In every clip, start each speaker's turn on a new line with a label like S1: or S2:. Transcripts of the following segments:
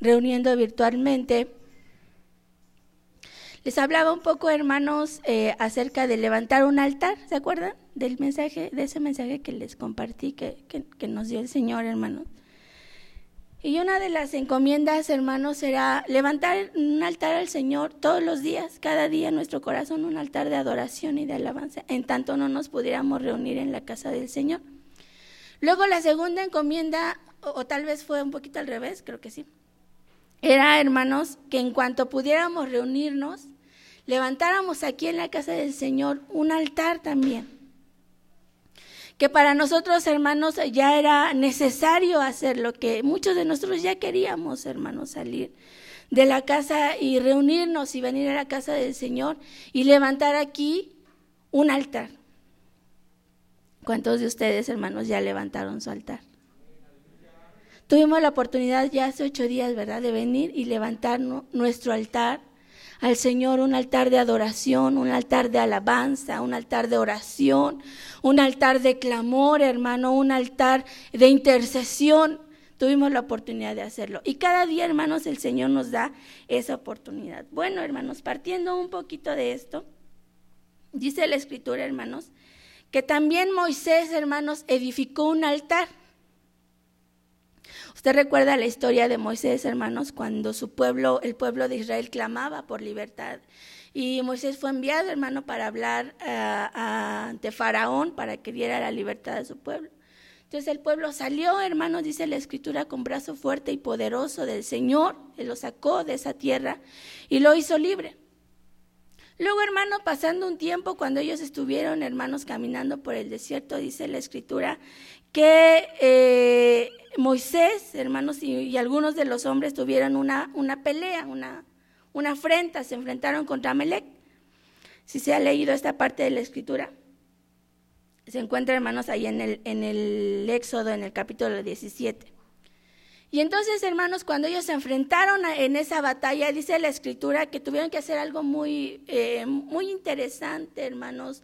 S1: reuniendo virtualmente. Les hablaba un poco, hermanos, eh, acerca de levantar un altar, ¿se acuerdan? Del mensaje, de ese mensaje que les compartí, que, nos dio el Señor, hermanos. Y una de las encomiendas, hermanos, será levantar un altar al Señor todos los días, cada día en nuestro corazón, un altar de adoración y de alabanza, en tanto no nos pudiéramos reunir en la casa del Señor. Luego la segunda encomienda, o, tal vez fue un poquito al revés, creo que sí, era, hermanos, que en cuanto pudiéramos reunirnos, levantáramos aquí en la casa del Señor un altar también que para nosotros, hermanos, ya era necesario hacerlo, que muchos de nosotros ya queríamos, hermanos, salir de la casa y reunirnos y venir a la casa del Señor y levantar aquí un altar. ¿Cuántos de ustedes, hermanos, ya levantaron su altar? Tuvimos la oportunidad ya hace ocho días, ¿verdad?, de venir y levantar nuestro altar al Señor un altar de adoración, un altar de alabanza, un altar de oración, un altar de clamor, hermano, un altar de intercesión. Tuvimos la oportunidad de hacerlo. Y cada día, hermanos, el Señor nos da esa oportunidad. Bueno, hermanos, partiendo un poquito de esto, dice la Escritura, hermanos, que también Moisés, hermanos, edificó un altar. Usted recuerda la historia de Moisés, hermanos, cuando su pueblo, el pueblo de Israel, clamaba por libertad. Y Moisés fue enviado, hermano, para hablar eh, ante Faraón para que diera la libertad a su pueblo. Entonces el pueblo salió, hermano, dice la escritura, con brazo fuerte y poderoso del Señor, Él lo sacó de esa tierra y lo hizo libre. Luego, hermano, pasando un tiempo, cuando ellos estuvieron, hermanos, caminando por el desierto, dice la escritura, que eh, Moisés, hermanos, y, algunos de los hombres tuvieron una, una pelea, una, una afrenta, se enfrentaron contra Amalek. Si se ha leído esta parte de la escritura, se encuentra, hermanos, ahí en el, en el Éxodo, en el capítulo 17. Y entonces, hermanos, cuando ellos se enfrentaron en esa batalla, dice la escritura que tuvieron que hacer algo muy, eh, muy interesante, hermanos,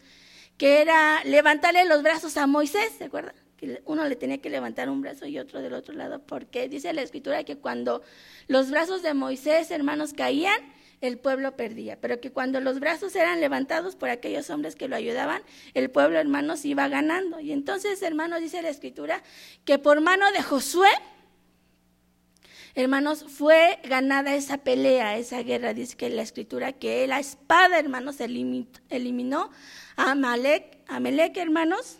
S1: que era levantarle los brazos a Moisés, ¿se acuerdan? Uno le tenía que levantar un brazo y otro del otro lado, porque dice la escritura que cuando los brazos de Moisés, hermanos, caían, el pueblo perdía, pero que cuando los brazos eran levantados por aquellos hombres que lo ayudaban, el pueblo, hermanos, iba ganando. Y entonces, hermanos, dice la escritura que por mano de Josué, hermanos, fue ganada esa pelea, esa guerra. Dice que la escritura que la espada, hermanos, eliminó a Amalek, Amalek, hermanos,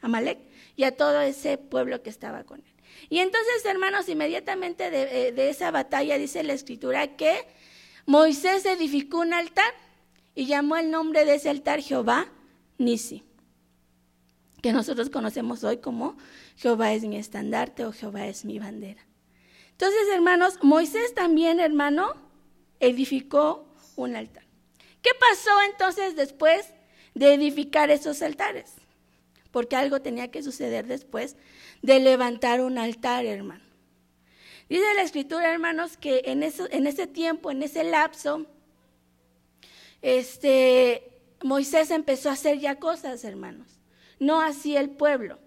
S1: Amalek, y a todo ese pueblo que estaba con él. Y entonces, hermanos, inmediatamente de, eh, esa batalla dice la escritura que Moisés edificó un altar y llamó el nombre de ese altar Jehová Nisi, que nosotros conocemos hoy como Jehová es mi estandarte o Jehová es mi bandera. Entonces, hermanos, Moisés también, hermano, edificó un altar. ¿Qué pasó entonces después de edificar esos altares? Porque algo tenía que suceder después de levantar un altar, hermano. Dice la escritura, hermanos, que en, eso, en ese tiempo, en ese lapso, este, Moisés empezó a hacer ya cosas, hermanos. No así el pueblo.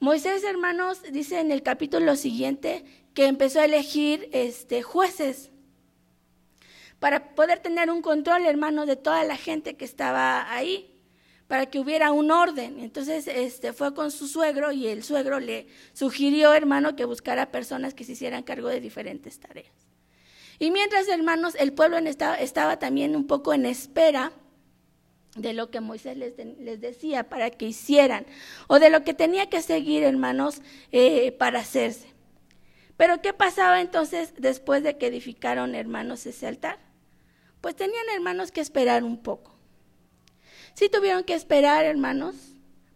S1: Moisés, hermanos, dice en el capítulo siguiente que empezó a elegir este, jueces para poder tener un control, hermano, de toda la gente que estaba ahí para que hubiera un orden. Entonces este, fue con su suegro y el suegro le sugirió, hermano, que buscara personas que se hicieran cargo de diferentes tareas. Y mientras, hermanos, el pueblo estaba, estaba también un poco en espera de lo que Moisés les, les, decía para que hicieran, o de lo que tenía que seguir, hermanos, eh, para hacerse. Pero ¿qué pasaba entonces después de que edificaron, hermanos, ese altar? Pues tenían, hermanos, que esperar un poco. Sí tuvieron que esperar, hermanos,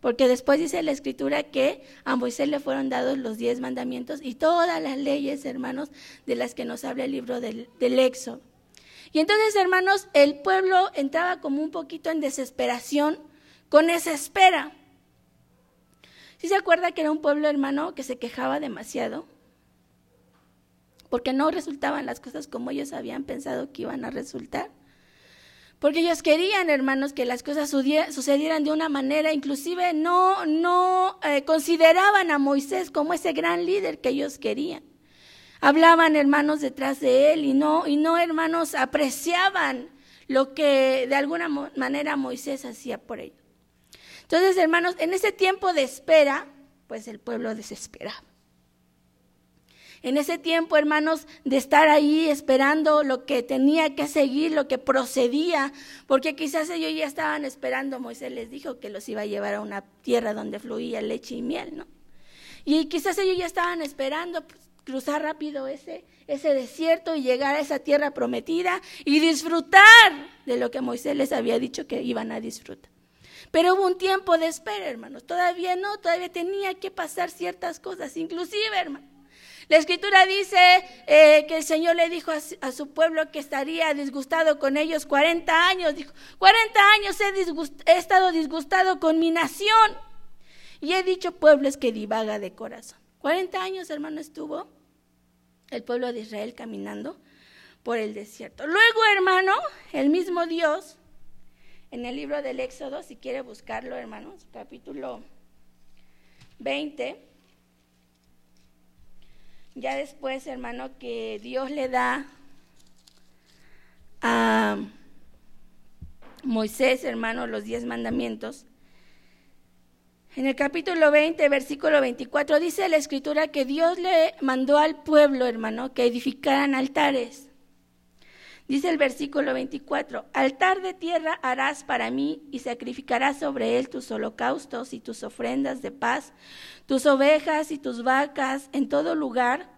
S1: porque después dice la escritura que a Moisés le fueron dados los diez mandamientos y todas las leyes, hermanos, de las que nos habla el libro del, del. Y entonces, hermanos, el pueblo entraba como un poquito en desesperación con esa espera. ¿Sí se acuerda que era un pueblo, hermano, que se quejaba demasiado? Porque no resultaban las cosas como ellos habían pensado que iban a resultar. Porque ellos querían, hermanos, que las cosas sucedieran de una manera, inclusive no, no eh, consideraban a Moisés como ese gran líder que ellos querían. hablaban hermanos detrás de él y no, y no hermanos apreciaban lo que de alguna manera Moisés hacía por ellos. Entonces, hermanos, en ese tiempo de espera, pues el pueblo desesperaba. En ese tiempo, hermanos, de estar ahí esperando lo que tenía que seguir, lo que procedía, porque quizás ellos ya estaban esperando, Moisés les dijo que los iba a llevar a una tierra donde fluía leche y miel, ¿no? Y quizás ellos ya estaban esperando cruzar rápido ese, ese desierto y llegar a esa tierra prometida y disfrutar de lo que Moisés les había dicho que iban a disfrutar. Pero hubo un tiempo de espera, hermanos. Todavía no, todavía tenía que pasar ciertas cosas, inclusive, hermanos. La escritura dice eh, que el Señor le dijo a, su pueblo que estaría disgustado con ellos 40 años. Dijo, 40 años he, he estado disgustado con mi nación. Y he dicho pueblos que divaga de corazón. 40 años, hermano, estuvo el pueblo de Israel caminando por el desierto. Luego, hermano, el mismo Dios, en el libro del Éxodo, si quiere buscarlo, hermanos, capítulo 20, ya después, hermano, que Dios le da a Moisés, hermano, los diez mandamientos, en el capítulo 20, versículo 24, dice la escritura que Dios le mandó al pueblo, hermano, que edificaran altares. Dice el versículo 24, altar de tierra harás para mí y sacrificarás sobre él tus holocaustos y tus ofrendas de paz, tus ovejas y tus vacas en todo lugar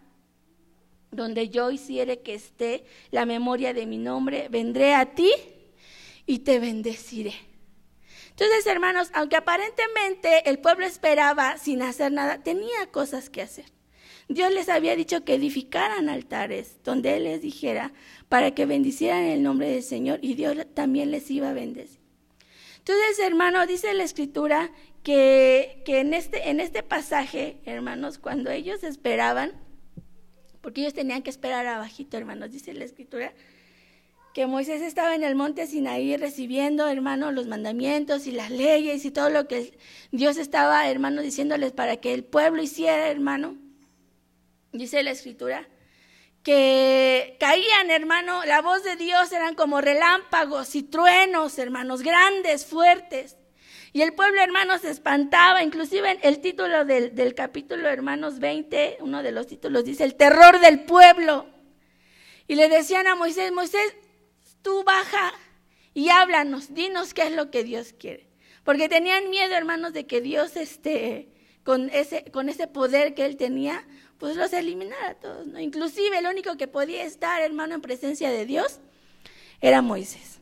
S1: donde yo hiciere que esté la memoria de mi nombre, vendré a ti y te bendeciré. Entonces, hermanos, aunque aparentemente el pueblo esperaba sin hacer nada, tenía cosas que hacer. Dios les había dicho que edificaran altares donde Él les dijera para que bendicieran el nombre del Señor y Dios también les iba a bendecir. Entonces, hermano, dice la escritura que, que en, este, en este pasaje, hermanos, cuando ellos esperaban, porque ellos tenían que esperar abajito, hermanos, dice la escritura, que Moisés estaba en el monte Sinaí recibiendo, hermano, los mandamientos y las leyes y todo lo que Dios estaba, hermano, diciéndoles para que el pueblo hiciera, hermano. Dice la escritura que caían, hermano, la voz de Dios eran como relámpagos y truenos, hermanos, grandes, fuertes. Y el pueblo, hermanos, se espantaba. Inclusive el título del, del capítulo, hermanos 20, uno de los títulos dice, el terror del pueblo. Y le decían a Moisés, Moisés, tú baja y háblanos, dinos qué es lo que Dios quiere. Porque tenían miedo, hermanos, de que Dios, este, con ese, con ese poder que él tenía, pues los eliminara a todos. ¿no? Inclusive el único que podía estar, hermano, en presencia de Dios era Moisés.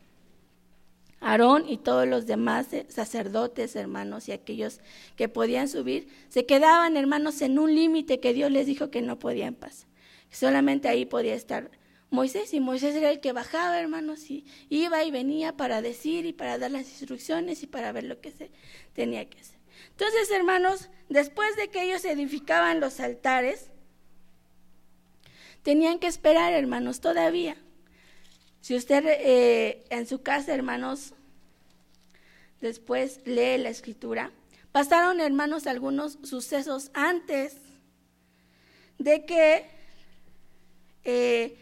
S1: Aarón y todos los demás sacerdotes, hermanos, y aquellos que podían subir, se quedaban, hermanos, en un límite que Dios les dijo que no podían pasar. Solamente ahí podía estar Moisés y Moisés era el que bajaba, hermanos, y iba y venía para decir y para dar las instrucciones y para ver lo que se tenía que hacer. Entonces, hermanos, después de que ellos edificaban los altares, tenían que esperar, hermanos, todavía. Si usted eh, en su casa, hermanos, después lee la escritura, pasaron, hermanos, algunos sucesos antes de que eh,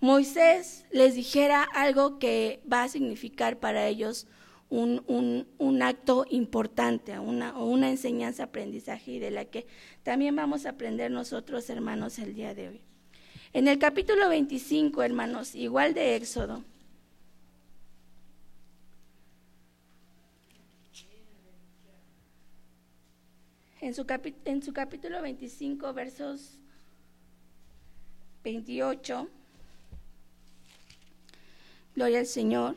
S1: Moisés les dijera algo que va a significar para ellos un, un, acto importante, una, o una enseñanza, aprendizaje y de la que también vamos a aprender nosotros, hermanos, el día de hoy. En el capítulo 25, hermanos, igual de Éxodo, en su, en su capítulo 25, versos 28, Gloria al Señor.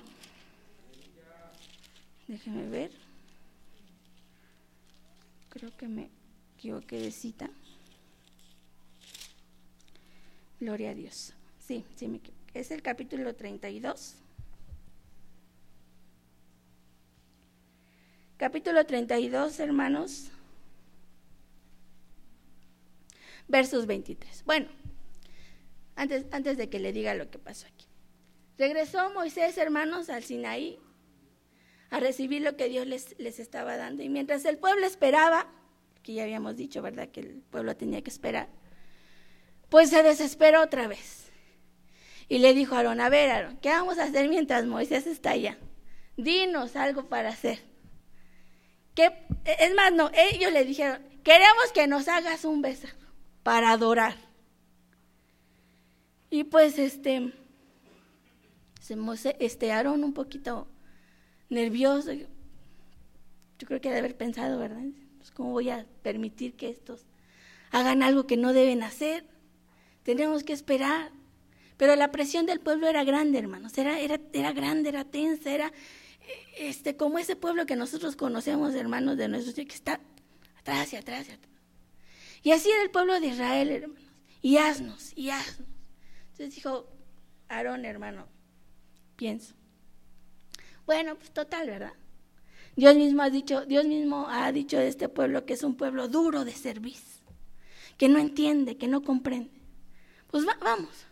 S1: Déjeme ver. Creo que me equivoqué de cita. Gloria a Dios. Sí, sí me equivoqué. Es el capítulo 32. Capítulo 32, hermanos. Versos 23. Bueno, antes, antes de que le diga lo que pasó aquí. Regresó Moisés, hermanos, al Sinaí a recibir lo que Dios les, les estaba dando. Y mientras el pueblo esperaba, que ya habíamos dicho, ¿verdad? Que el pueblo tenía que esperar, pues se desesperó otra vez. Y le dijo a Aarón, a ver, Aarón, ¿qué vamos a hacer mientras Moisés está allá? Dinos algo para hacer. ¿Qué? Es más, no, ellos le dijeron, queremos que nos hagas un beso para adorar. Y pues este, este Aarón un poquito nervioso. Yo creo que ha de haber pensado, ¿verdad? Pues, ¿Cómo voy a permitir que estos hagan algo que no deben hacer? Tenemos que esperar. Pero la presión del pueblo era grande, hermanos. Era, era, era grande, era tensa, era este, como ese pueblo que nosotros conocemos, hermanos de nuestros, que está atrás y atrás y atrás. Y así era el pueblo de Israel, hermanos. Y haznos, y haznos. Entonces dijo Aarón, hermano, pienso. Bueno, pues total, ¿verdad? Dios mismo ha dicho, Dios mismo ha dicho de este pueblo que es un pueblo duro de servicio, que no entiende, que no comprende. Pues vamos.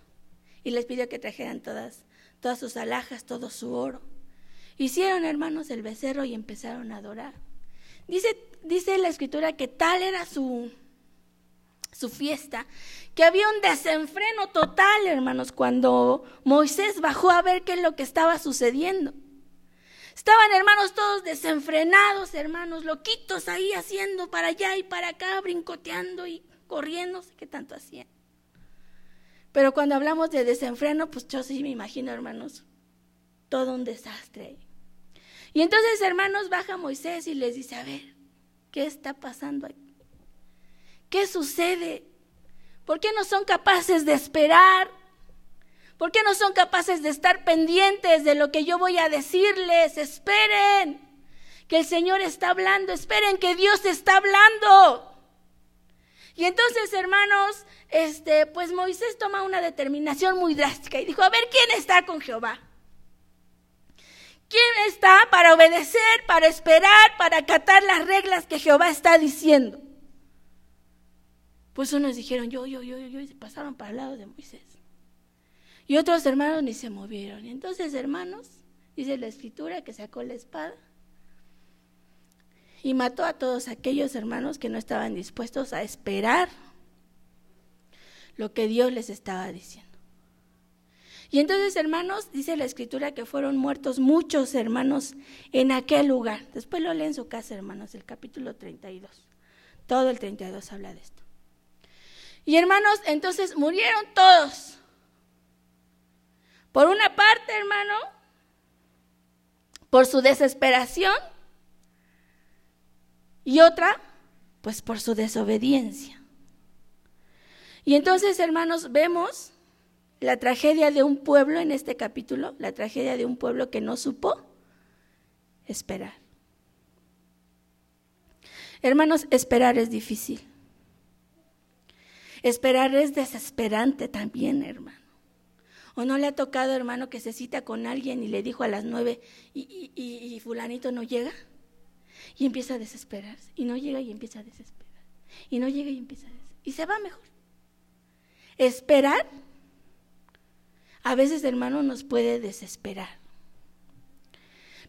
S1: Y les pidió que trajeran todas, todas sus alhajas, todo su oro. Hicieron, hermanos, el becerro y empezaron a adorar. Dice, dice la escritura que tal era su, su fiesta, que había un desenfreno total, hermanos, cuando Moisés bajó a ver qué es lo que estaba sucediendo. Estaban hermanos todos desenfrenados, hermanos, loquitos ahí haciendo para allá y para acá, brincoteando y corriendo, qué tanto hacían. Pero cuando hablamos de desenfreno, pues yo sí me imagino, hermanos, todo un desastre. Y entonces, hermanos, baja Moisés y les dice, a ver, ¿qué está pasando aquí? ¿Qué sucede? ¿Por qué no son capaces de esperar? ¿Por qué no son capaces de estar pendientes de lo que yo voy a decirles? Esperen que el Señor está hablando, esperen que Dios está hablando. Y entonces, hermanos, este, pues Moisés toma una determinación muy drástica y dijo, a ver, ¿quién está con Jehová? ¿Quién está para obedecer, para esperar, para acatar las reglas que Jehová está diciendo? Pues unos dijeron, yo, yo, yo, yo, y se pasaron para el lado de Moisés. Y otros hermanos ni se movieron. Y entonces, hermanos, dice la escritura que sacó la espada y mató a todos aquellos hermanos que no estaban dispuestos a esperar lo que Dios les estaba diciendo. Y entonces, hermanos, dice la escritura que fueron muertos muchos hermanos en aquel lugar. Después lo leen en su casa, hermanos, el capítulo 32. Todo el 32 habla de esto. Y hermanos, entonces murieron todos. Por una parte, hermano, por su desesperación y otra, pues por su desobediencia. Y entonces, hermanos, vemos la tragedia de un pueblo en este capítulo, la tragedia de un pueblo que no supo esperar. Hermanos, esperar es difícil. Esperar es desesperante también, hermano. ¿O no le ha tocado, hermano, que se cita con alguien y le dijo a las nueve y, fulanito no llega? Y empieza a desesperarse. Y no llega y empieza a desesperar. Y no llega y empieza a desesperar. Y se va mejor. Esperar a veces, hermano, nos puede desesperar.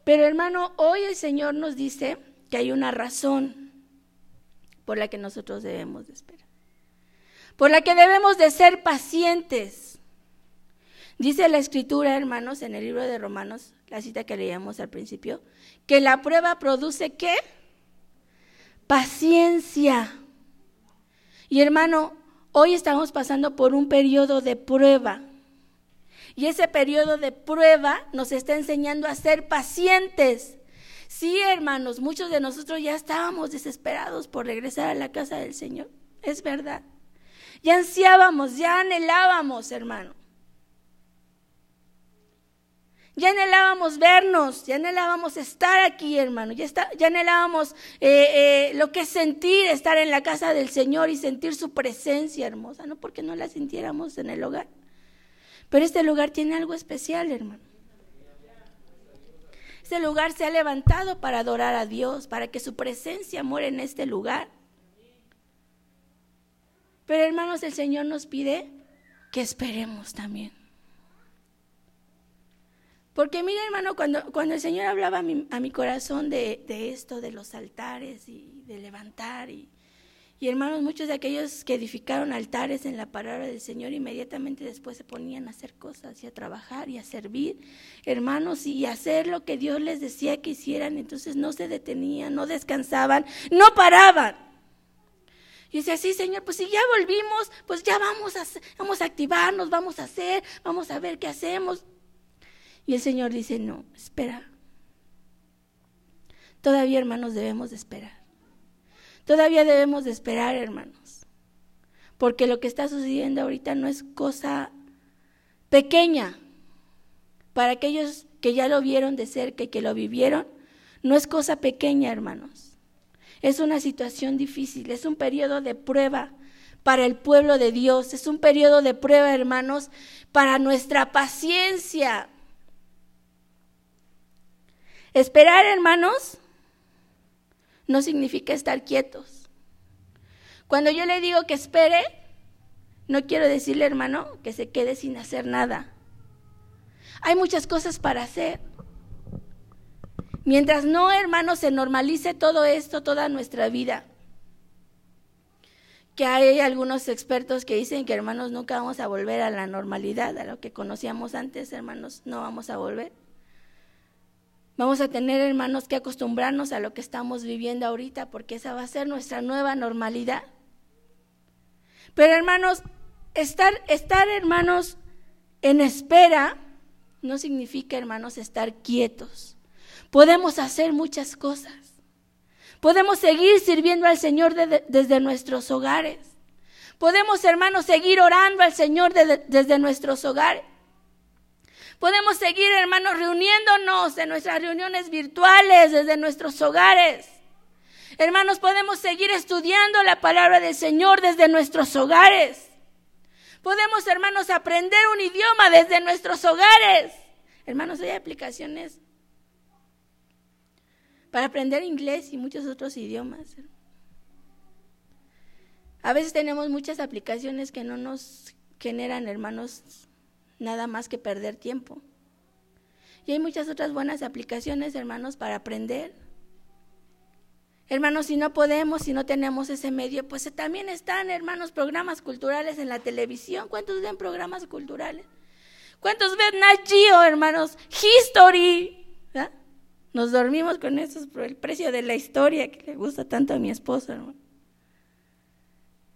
S1: Pero, hermano, hoy el Señor nos dice que hay una razón por la que nosotros debemos de esperar. Por la que debemos de ser pacientes. Dice la escritura, hermanos, en el libro de Romanos, la cita que leíamos al principio, que la prueba produce qué? Paciencia. Y hermano, hoy estamos pasando por un periodo de prueba. Y ese periodo de prueba nos está enseñando a ser pacientes. Sí, hermanos, muchos de nosotros ya estábamos desesperados por regresar a la casa del Señor. Es verdad. Ya ansiábamos, ya anhelábamos, hermano. Ya anhelábamos vernos, ya anhelábamos estar aquí, hermano. Ya, está, ya anhelábamos eh, eh, lo que es sentir estar en la casa del Señor y sentir su presencia hermosa, no porque no la sintiéramos en el hogar. Pero este lugar tiene algo especial, hermano. Este lugar se ha levantado para adorar a Dios, para que su presencia muera en este lugar. Pero hermanos, el Señor nos pide que esperemos también. Porque mire, hermano, cuando, cuando el Señor hablaba a mi, corazón de, esto, de los altares y de levantar y, Y hermanos, muchos de aquellos que edificaron altares en la palabra del Señor inmediatamente después se ponían a hacer cosas y a trabajar y a servir, hermanos, y a hacer lo que Dios les decía que hicieran. Entonces no se detenían, no descansaban, no paraban. Y dice así, Señor, pues si ya volvimos, pues ya vamos a, vamos a activarnos, vamos a hacer, vamos a ver qué hacemos. Y el Señor dice, no, espera. Todavía, hermanos, debemos de esperar. Todavía debemos de esperar, hermanos, porque lo que está sucediendo ahorita no es cosa pequeña. Para aquellos que ya lo vieron de cerca y que lo vivieron, no es cosa pequeña, hermanos. Es una situación difícil, es un periodo de prueba para el pueblo de Dios, es un periodo de prueba, hermanos, para nuestra paciencia. Esperar, hermanos, no significa estar quietos. Cuando yo le digo que espere, no quiero decirle, hermano, que se quede sin hacer nada. Hay muchas cosas para hacer. Mientras no, hermano, se normalice todo esto, toda nuestra vida. Que hay algunos expertos que dicen que, hermanos, nunca vamos a volver a la normalidad, a lo que conocíamos antes, hermanos, no vamos a volver. Vamos a tener, hermanos, que acostumbrarnos a lo que estamos viviendo ahorita, porque esa va a ser nuestra nueva normalidad. Pero, hermanos, estar, estar, hermanos, en espera no significa, hermanos, estar quietos. Podemos hacer muchas cosas. Podemos seguir sirviendo al Señor desde nuestros hogares. Podemos, hermanos, seguir orando al Señor desde nuestros hogares. Podemos seguir, hermanos, reuniéndonos en nuestras reuniones virtuales desde nuestros hogares. Hermanos, podemos seguir estudiando la palabra del Señor desde nuestros hogares. Podemos, hermanos, aprender un idioma desde nuestros hogares. Hermanos, hay aplicaciones para aprender inglés y muchos otros idiomas. A veces tenemos muchas aplicaciones que no nos generan, hermanos, nada más que perder tiempo. Y hay muchas otras buenas aplicaciones, hermanos, para aprender. Hermanos, si no podemos, si no tenemos ese medio, pues también están, hermanos, programas culturales en la televisión. ¿Cuántos ven programas culturales? ¿Cuántos ven Nat hermanos? History. Nos dormimos con eso por el precio de la historia que le gusta tanto a mi esposo, hermano.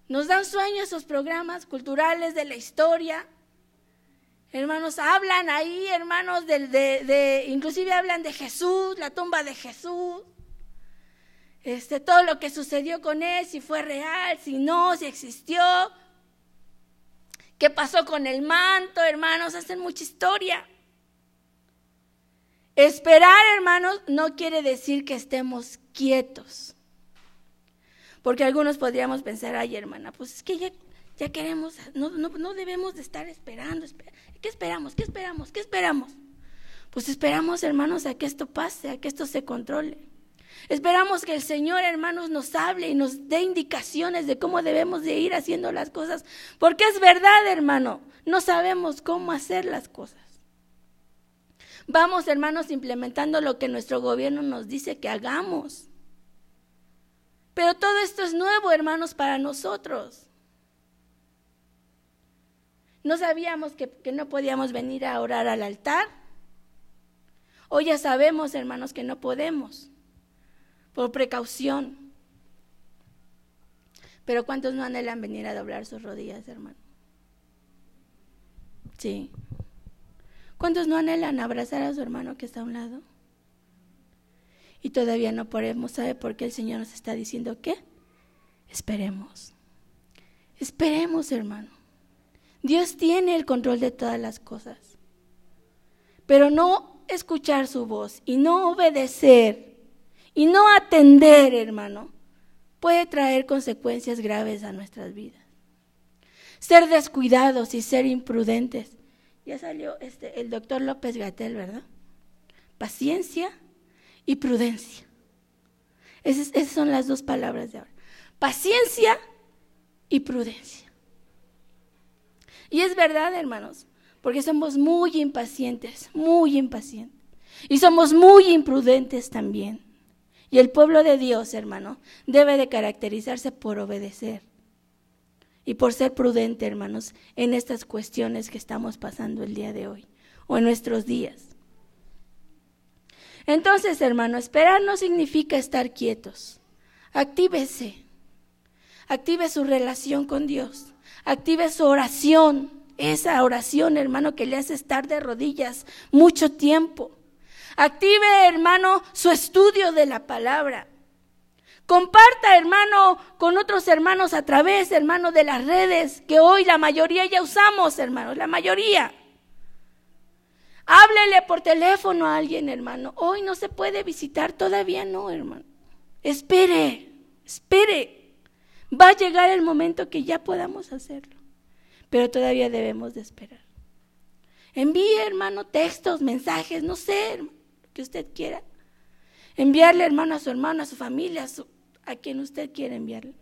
S1: Nos dan sueño esos programas culturales de la historia. Hermanos, hablan ahí, hermanos, de, de, inclusive hablan de Jesús, la tumba de Jesús. Este, todo lo que sucedió con él, si fue real, si no, si existió. ¿Qué pasó con el manto, hermanos? Hacen mucha historia. Esperar, hermanos, no quiere decir que estemos quietos. Porque algunos podríamos pensar, ay, hermana, pues es que ya, ya queremos, no, no, no debemos de estar esperando, esperando. ¿Qué esperamos? ¿Qué esperamos? ¿Qué esperamos? Pues esperamos, hermanos, a que esto pase, a que esto se controle. Esperamos que el Señor, hermanos, nos hable y nos dé indicaciones de cómo debemos de ir haciendo las cosas. Porque es verdad, hermano, no sabemos cómo hacer las cosas. Vamos, hermanos, implementando lo que nuestro gobierno nos dice que hagamos. Pero todo esto es nuevo, hermanos, para nosotros. No sabíamos que, no podíamos venir a orar al altar. Hoy ya sabemos, hermanos, que no podemos, por precaución. Pero ¿cuántos no anhelan venir a doblar sus rodillas, hermano? Sí. ¿Cuántos no anhelan abrazar a su hermano que está a un lado? Y todavía no podemos, ¿sabe por qué el Señor nos está diciendo qué? Esperemos. Esperemos, hermano. Dios tiene el control de todas las cosas. Pero no escuchar su voz y no obedecer y no atender, hermano, puede traer consecuencias graves a nuestras vidas. Ser descuidados y ser imprudentes. Ya salió este, el doctor López Gatel, ¿verdad? Paciencia y prudencia. Esas, esas son las dos palabras de ahora. Paciencia y prudencia. Y es verdad, hermanos, porque somos muy impacientes, muy impacientes. Y somos muy imprudentes también. Y el pueblo de Dios, hermano, debe de caracterizarse por obedecer y por ser prudente, hermanos, en estas cuestiones que estamos pasando el día de hoy o en nuestros días. Entonces, hermano, esperar no significa estar quietos. Actívese. Active su relación con Dios. Active su oración. Esa oración, hermano, que le hace estar de rodillas mucho tiempo. Active, hermano, su estudio de la palabra. Comparta, hermano, con otros hermanos a través, hermano, de las redes que hoy la mayoría ya usamos, hermano, la mayoría. Háblele por teléfono a alguien, hermano. Hoy no se puede visitar, todavía no, hermano. Espere, espere. Va a llegar el momento que ya podamos hacerlo, pero todavía debemos de esperar. Envíe, hermano, textos, mensajes, no sé, hermano, que usted quiera. Enviarle, hermano, a su hermano, a su familia, a a quien usted quiere enviarle.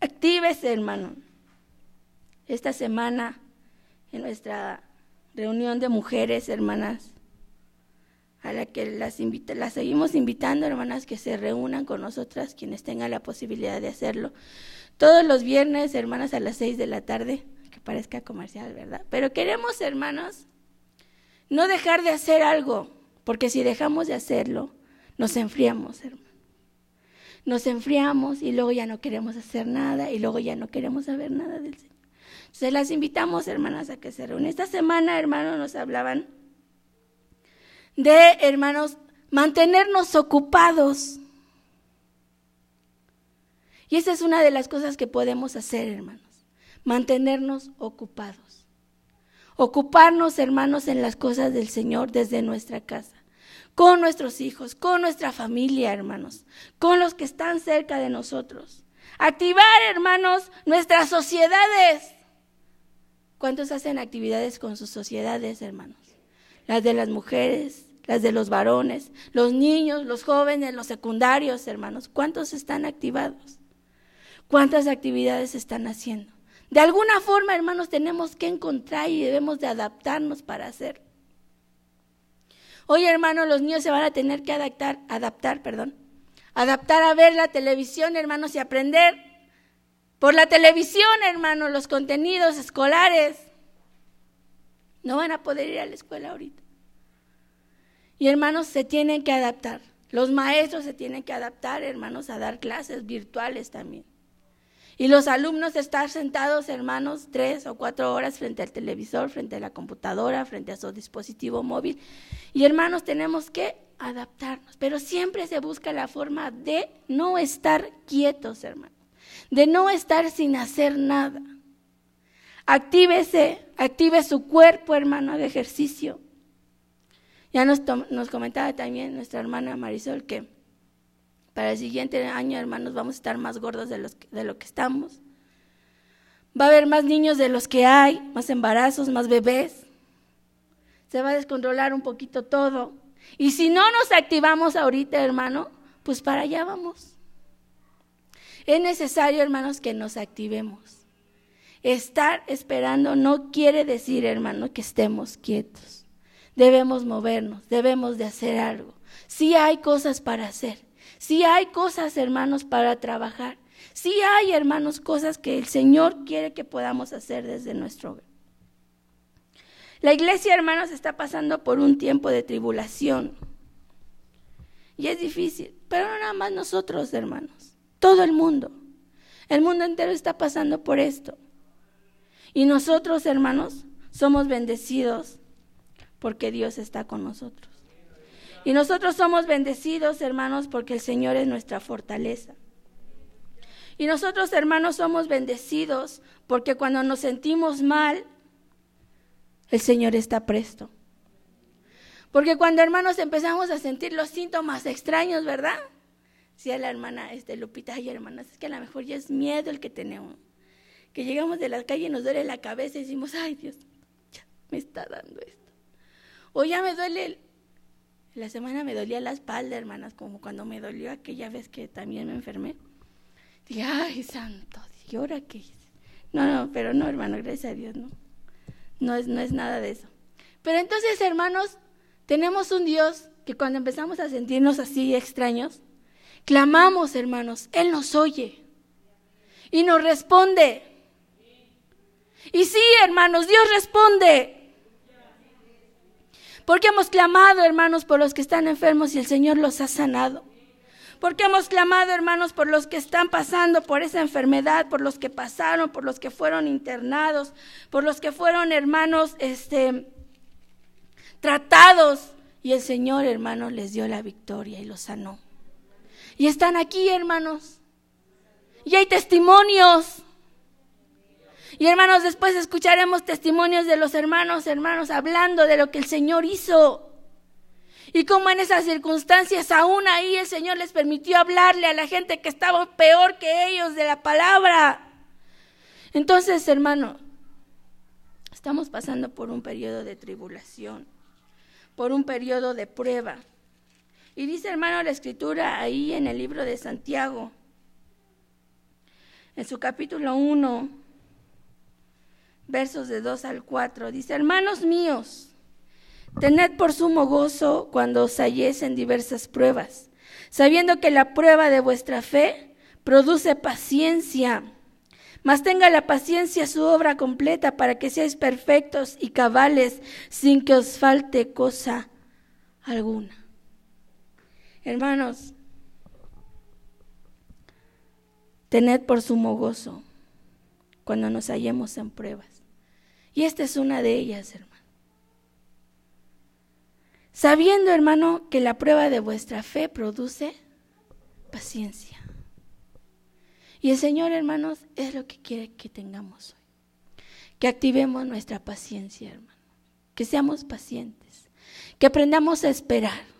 S1: Actívese, hermano. Esta semana, en nuestra reunión de mujeres, hermanas, a la que las, invita, las seguimos invitando, hermanas, que se reúnan con nosotras, quienes tengan la posibilidad de hacerlo. Todos los viernes, hermanas, a las seis de la tarde, que parezca comercial, ¿verdad? Pero queremos, hermanos, no dejar de hacer algo, porque si dejamos de hacerlo, nos enfriamos, hermanos nos enfriamos y luego ya no queremos hacer nada y luego ya no queremos saber nada del Señor. Entonces las invitamos, hermanas, a que se reúnan. Esta semana, hermanos, nos hablaban de, hermanos, mantenernos ocupados. Y esa es una de las cosas que podemos hacer, hermanos, mantenernos ocupados. Ocuparnos, hermanos, en las cosas del Señor desde nuestra casa con nuestros hijos, con nuestra familia, hermanos, con los que están cerca de nosotros. Activar, hermanos, nuestras sociedades. ¿Cuántos hacen actividades con sus sociedades, hermanos? Las de las mujeres, las de los varones, los niños, los jóvenes, los secundarios, hermanos. ¿Cuántos están activados? ¿Cuántas actividades están haciendo? De alguna forma, hermanos, tenemos que encontrar y debemos de adaptarnos para hacerlo. Hoy, hermanos, los niños se van a tener que adaptar, adaptar, perdón, adaptar a ver la televisión, hermanos, y aprender por la televisión, hermanos, los contenidos escolares. No van a poder ir a la escuela ahorita. Y hermanos, se tienen que adaptar. Los maestros se tienen que adaptar, hermanos, a dar clases virtuales también. Y los alumnos estar sentados, hermanos, tres o cuatro horas frente al televisor, frente a la computadora, frente a su dispositivo móvil. Y hermanos, tenemos que adaptarnos, pero siempre se busca la forma de no estar quietos, hermanos, de no estar sin hacer nada. Actívese, active su cuerpo, hermano, de ejercicio. Ya nos, comentaba también nuestra hermana Marisol que para el siguiente año, hermanos, vamos a estar más gordos de, de lo que estamos. Va a haber más niños de los que hay, más embarazos, más bebés. Se va a descontrolar un poquito todo. Y si no nos activamos ahorita, hermano, pues para allá vamos. Es necesario, hermanos, que nos activemos. Estar esperando no quiere decir, hermano, que estemos quietos. Debemos movernos, debemos de hacer algo. Sí hay cosas para hacer, si hay cosas, hermanos, para trabajar. Si hay, hermanos, cosas que el Señor quiere que podamos hacer desde nuestro hogar. La iglesia, hermanos, está pasando por un tiempo de tribulación. Y es difícil, pero no nada más nosotros, hermanos. Todo el mundo. El mundo entero está pasando por esto. Y nosotros, hermanos, somos bendecidos porque Dios está con nosotros. Y nosotros somos bendecidos, hermanos, porque el Señor es nuestra fortaleza. Y nosotros, hermanos, somos bendecidos porque cuando nos sentimos mal, el Señor está presto. Porque cuando, hermanos, empezamos a sentir los síntomas extraños, ¿verdad? Si a la hermana este, Lupita, ay, hermanas, es que a lo mejor ya es miedo el que tenemos. Que llegamos de la calle y nos duele la cabeza y decimos, ay, Dios, ya me está dando esto. O ya me duele la semana me dolía la espalda, hermanas, como cuando me dolió aquella vez que también me enfermé. Dije, ay, santo, ¿y ahora qué? No, no, pero no, hermano, gracias a Dios, no. No es, no es nada de eso. Pero entonces, hermanos, tenemos un Dios que cuando empezamos a sentirnos así extraños, clamamos, hermanos, Él nos oye y nos responde. Y sí, hermanos, Dios responde. Porque hemos clamado, hermanos, por los que están enfermos y el Señor los ha sanado. Porque hemos clamado, hermanos, por los que están pasando por esa enfermedad, por los que pasaron, por los que fueron internados, por los que fueron, hermanos, este, tratados. Y el Señor, hermanos, les dio la victoria y los sanó. Y están aquí, hermanos. Y hay testimonios. Y hermanos, después escucharemos testimonios de los hermanos, hermanos, hablando de lo que el Señor hizo. Y cómo en esas circunstancias, aún ahí el Señor les permitió hablarle a la gente que estaba peor que ellos de la palabra. Entonces, hermano, estamos pasando por un periodo de tribulación, por un periodo de prueba. Y dice, hermano, la escritura ahí en el libro de Santiago, en su capítulo 1, versos de 2 al 4, dice, hermanos míos, tened por sumo gozo cuando os halléis en diversas pruebas, sabiendo que la prueba de vuestra fe produce paciencia. Mas tenga la paciencia su obra completa para que seáis perfectos y cabales sin que os falte cosa alguna. Hermanos, tened por sumo gozo cuando nos hallemos en pruebas. Y esta es una de ellas, hermano. Sabiendo, hermano, que la prueba de vuestra fe produce paciencia. Y el Señor, hermanos, es lo que quiere que tengamos hoy. Que activemos nuestra paciencia, hermano. Que seamos pacientes. Que aprendamos a esperar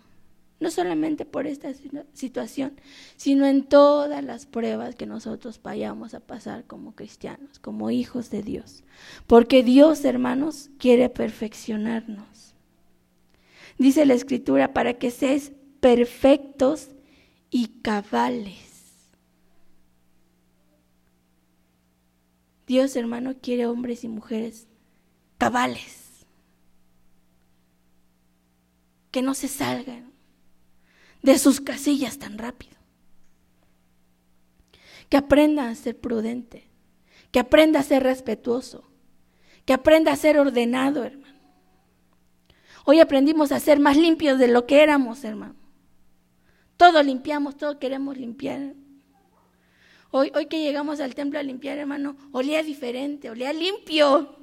S1: no solamente por esta situación, sino en todas las pruebas que nosotros vayamos a pasar como cristianos, como hijos de Dios. Porque Dios, hermanos, quiere perfeccionarnos. Dice la escritura, para que seáis perfectos y cabales. Dios, hermano, quiere hombres y mujeres cabales. Que no se salgan, de sus casillas tan rápido. Que aprenda a ser prudente, que aprenda a ser respetuoso, que aprenda a ser ordenado, hermano. Hoy aprendimos a ser más limpios de lo que éramos, hermano. Todo limpiamos, todo queremos limpiar. Hoy, hoy que llegamos al templo a limpiar, hermano, olía diferente, olía limpio.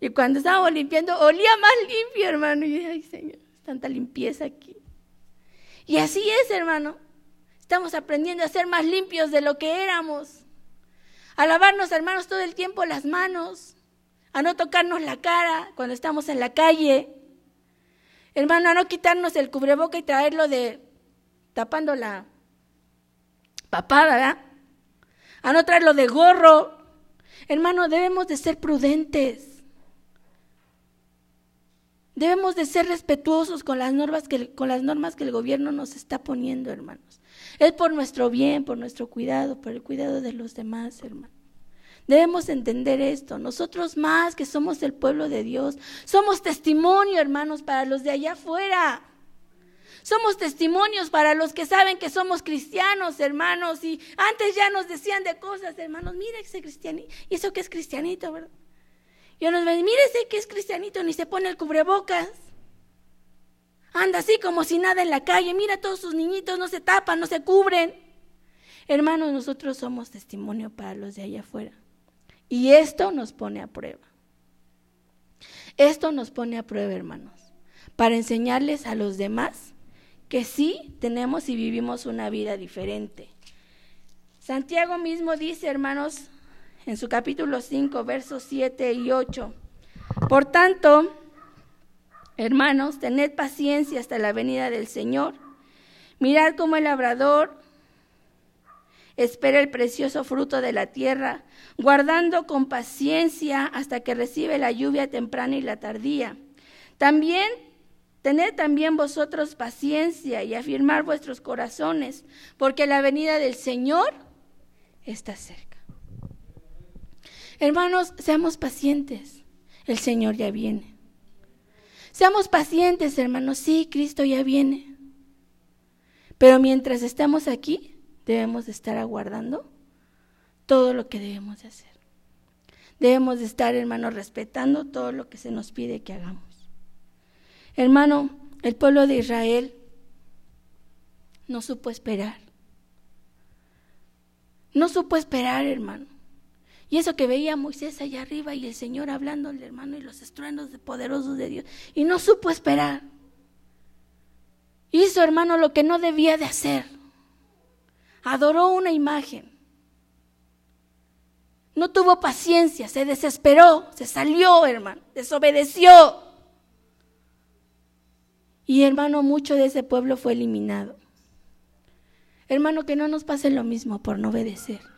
S1: Y cuando estábamos limpiando, olía más limpio, hermano. Y ay, Señor, tanta limpieza aquí. Y así es, hermano. Estamos aprendiendo a ser más limpios de lo que éramos. A lavarnos, hermanos, todo el tiempo las manos. A no tocarnos la cara cuando estamos en la calle. Hermano, a no quitarnos el cubreboca y traerlo de tapando la papada, ¿verdad? A no traerlo de gorro. Hermano, debemos de ser prudentes. Debemos de ser respetuosos con las normas que, con las normas que el gobierno nos está poniendo, hermanos. Es por nuestro bien, por nuestro cuidado, por el cuidado de los demás, hermanos. Debemos entender esto. Nosotros más que somos el pueblo de Dios, somos testimonio, hermanos, para los de allá afuera. Somos testimonios para los que saben que somos cristianos, hermanos. Y antes ya nos decían de cosas, hermanos, mira ese cristianito. ¿Y eso que es cristianito, verdad? Y nos ven, mírese que es cristianito, ni se pone el cubrebocas. Anda así como si nada en la calle. Mira, todos sus niñitos no se tapan, no se cubren. Hermanos, nosotros somos testimonio para los de allá afuera. Y esto nos pone a prueba. Esto nos pone a prueba, hermanos, para enseñarles a los demás que sí tenemos y vivimos una vida diferente. Santiago mismo dice, hermanos, en su capítulo 5, versos 7 y 8. Por tanto, hermanos, tened paciencia hasta la venida del Señor. Mirad cómo el labrador espera el precioso fruto de la tierra, guardando con paciencia hasta que recibe la lluvia temprana y la tardía. También tened también vosotros paciencia y afirmar vuestros corazones, porque la venida del Señor está cerca. Hermanos, seamos pacientes. El Señor ya viene. Seamos pacientes, hermanos. Sí, Cristo ya viene. Pero mientras estamos aquí, debemos de estar aguardando todo lo que debemos de hacer. Debemos de estar, hermanos, respetando todo lo que se nos pide que hagamos. Hermano, el pueblo de Israel no supo esperar. No supo esperar, hermano. Y eso que veía a Moisés allá arriba y el Señor hablándole, hermano, y los estruendos poderosos de Dios. Y no supo esperar. Hizo, hermano, lo que no debía de hacer. Adoró una imagen. No tuvo paciencia, se desesperó, se salió, hermano, desobedeció. Y hermano, mucho de ese pueblo fue eliminado. Hermano, que no nos pase lo mismo por no obedecer.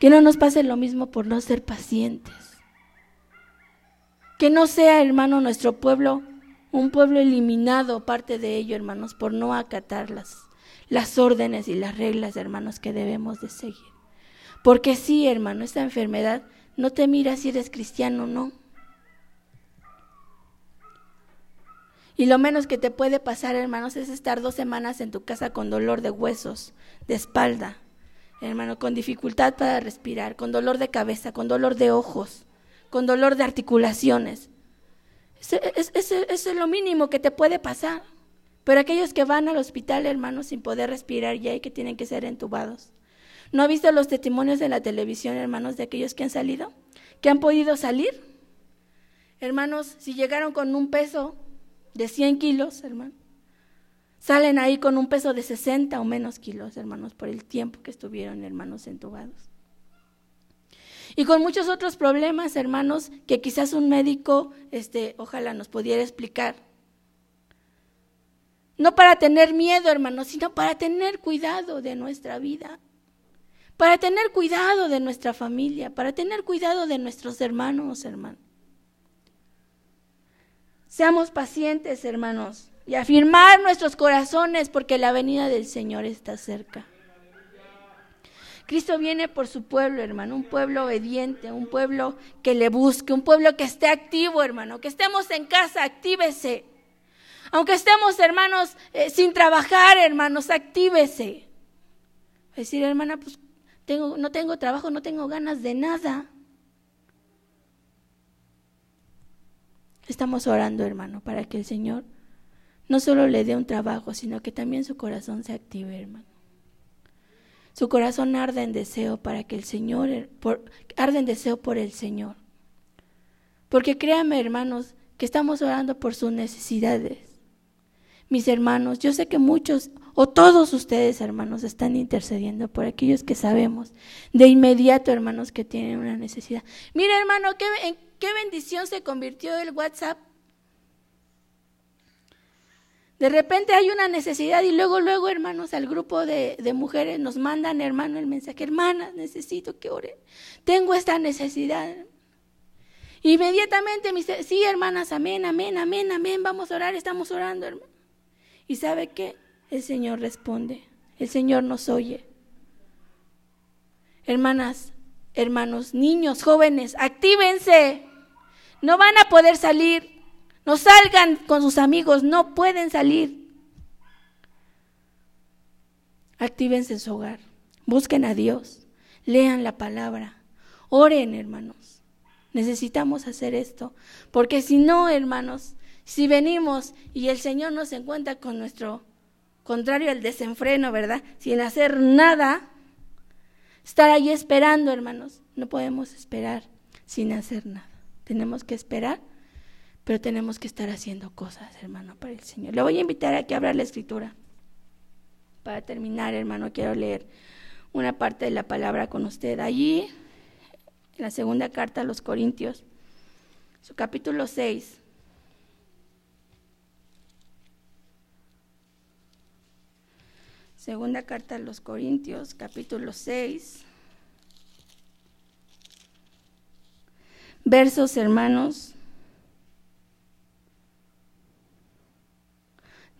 S1: Que no nos pase lo mismo por no ser pacientes. Que no sea, hermano, nuestro pueblo un pueblo eliminado, parte de ello, hermanos, por no acatar las, las órdenes y las reglas, hermanos, que debemos de seguir. Porque sí, hermano, esta enfermedad no te mira si eres cristiano o no. Y lo menos que te puede pasar, hermanos, es estar dos semanas en tu casa con dolor de huesos, de espalda, hermano, con dificultad para respirar, con dolor de cabeza, con dolor de ojos, con dolor de articulaciones. Eso es, lo mínimo que te puede pasar. Pero aquellos que van al hospital, hermanos, sin poder respirar y que tienen que ser entubados. ¿No ha visto los testimonios de la televisión, hermanos, de aquellos que han salido? ¿Que han podido salir? Hermanos, si llegaron con un peso de 100 kilos, hermano, salen ahí con un peso de 60 o menos kilos, hermanos, por el tiempo que estuvieron, hermanos, entubados. Y con muchos otros problemas, hermanos, que quizás un médico, este, ojalá nos pudiera explicar. No para tener miedo, hermanos, sino para tener cuidado de nuestra vida para tener cuidado de nuestra familia, para tener cuidado de nuestros hermanos, hermanos. Seamos pacientes, hermanos, y afirmar nuestros corazones porque la venida del Señor está cerca. Cristo viene por su pueblo, hermano, un pueblo obediente, un pueblo que le busque, un pueblo que esté activo, hermano, que estemos en casa, actívese. Aunque estemos, hermanos, eh, sin trabajar, hermanos, actívese. Decir, hermana, pues no tengo trabajo, no tengo ganas de nada. Estamos orando, hermano, para que el Señor no solo le dé un trabajo, sino que también su corazón se active, hermano. Su corazón arde en deseo para que el Señor, por, arde en deseo por el Señor. Porque créame, hermanos, que estamos orando por sus necesidades. Mis hermanos, yo sé que muchos o todos ustedes, hermanos, están intercediendo por aquellos que sabemos de inmediato, hermanos, que tienen una necesidad. Mire, hermano, ¿qué, en qué bendición se convirtió el WhatsApp. De repente hay una necesidad y luego, luego, hermanos, al grupo de, mujeres nos mandan, hermano, el mensaje, hermanas, necesito que oren. Tengo esta necesidad. Inmediatamente me dice, sí, hermanas, amén, amén, amén, amén, vamos a orar, estamos orando, hermano. ¿Y sabe qué? El Señor responde, el Señor nos oye. Hermanas, hermanos, niños, jóvenes, actívense. No van a poder salir. No salgan con sus amigos, no pueden salir. Actívense en su hogar. Busquen a Dios. Lean la palabra. Oren, hermanos. Necesitamos hacer esto. Porque si no, hermanos, si venimos y el Señor nos encuentra con nuestro contrario al desenfreno, ¿verdad? Sin hacer nada, estar ahí esperando, hermanos. No podemos esperar sin hacer nada. Tenemos que esperar, pero tenemos que estar haciendo cosas, hermano, para el Señor. Le voy a invitar a que abra la escritura. Para terminar, hermano, quiero leer una parte de la palabra con usted. Allí, en la segunda carta a los Corintios, su capítulo 6. Segunda carta a los Corintios, capítulo 6. Versos, hermanos,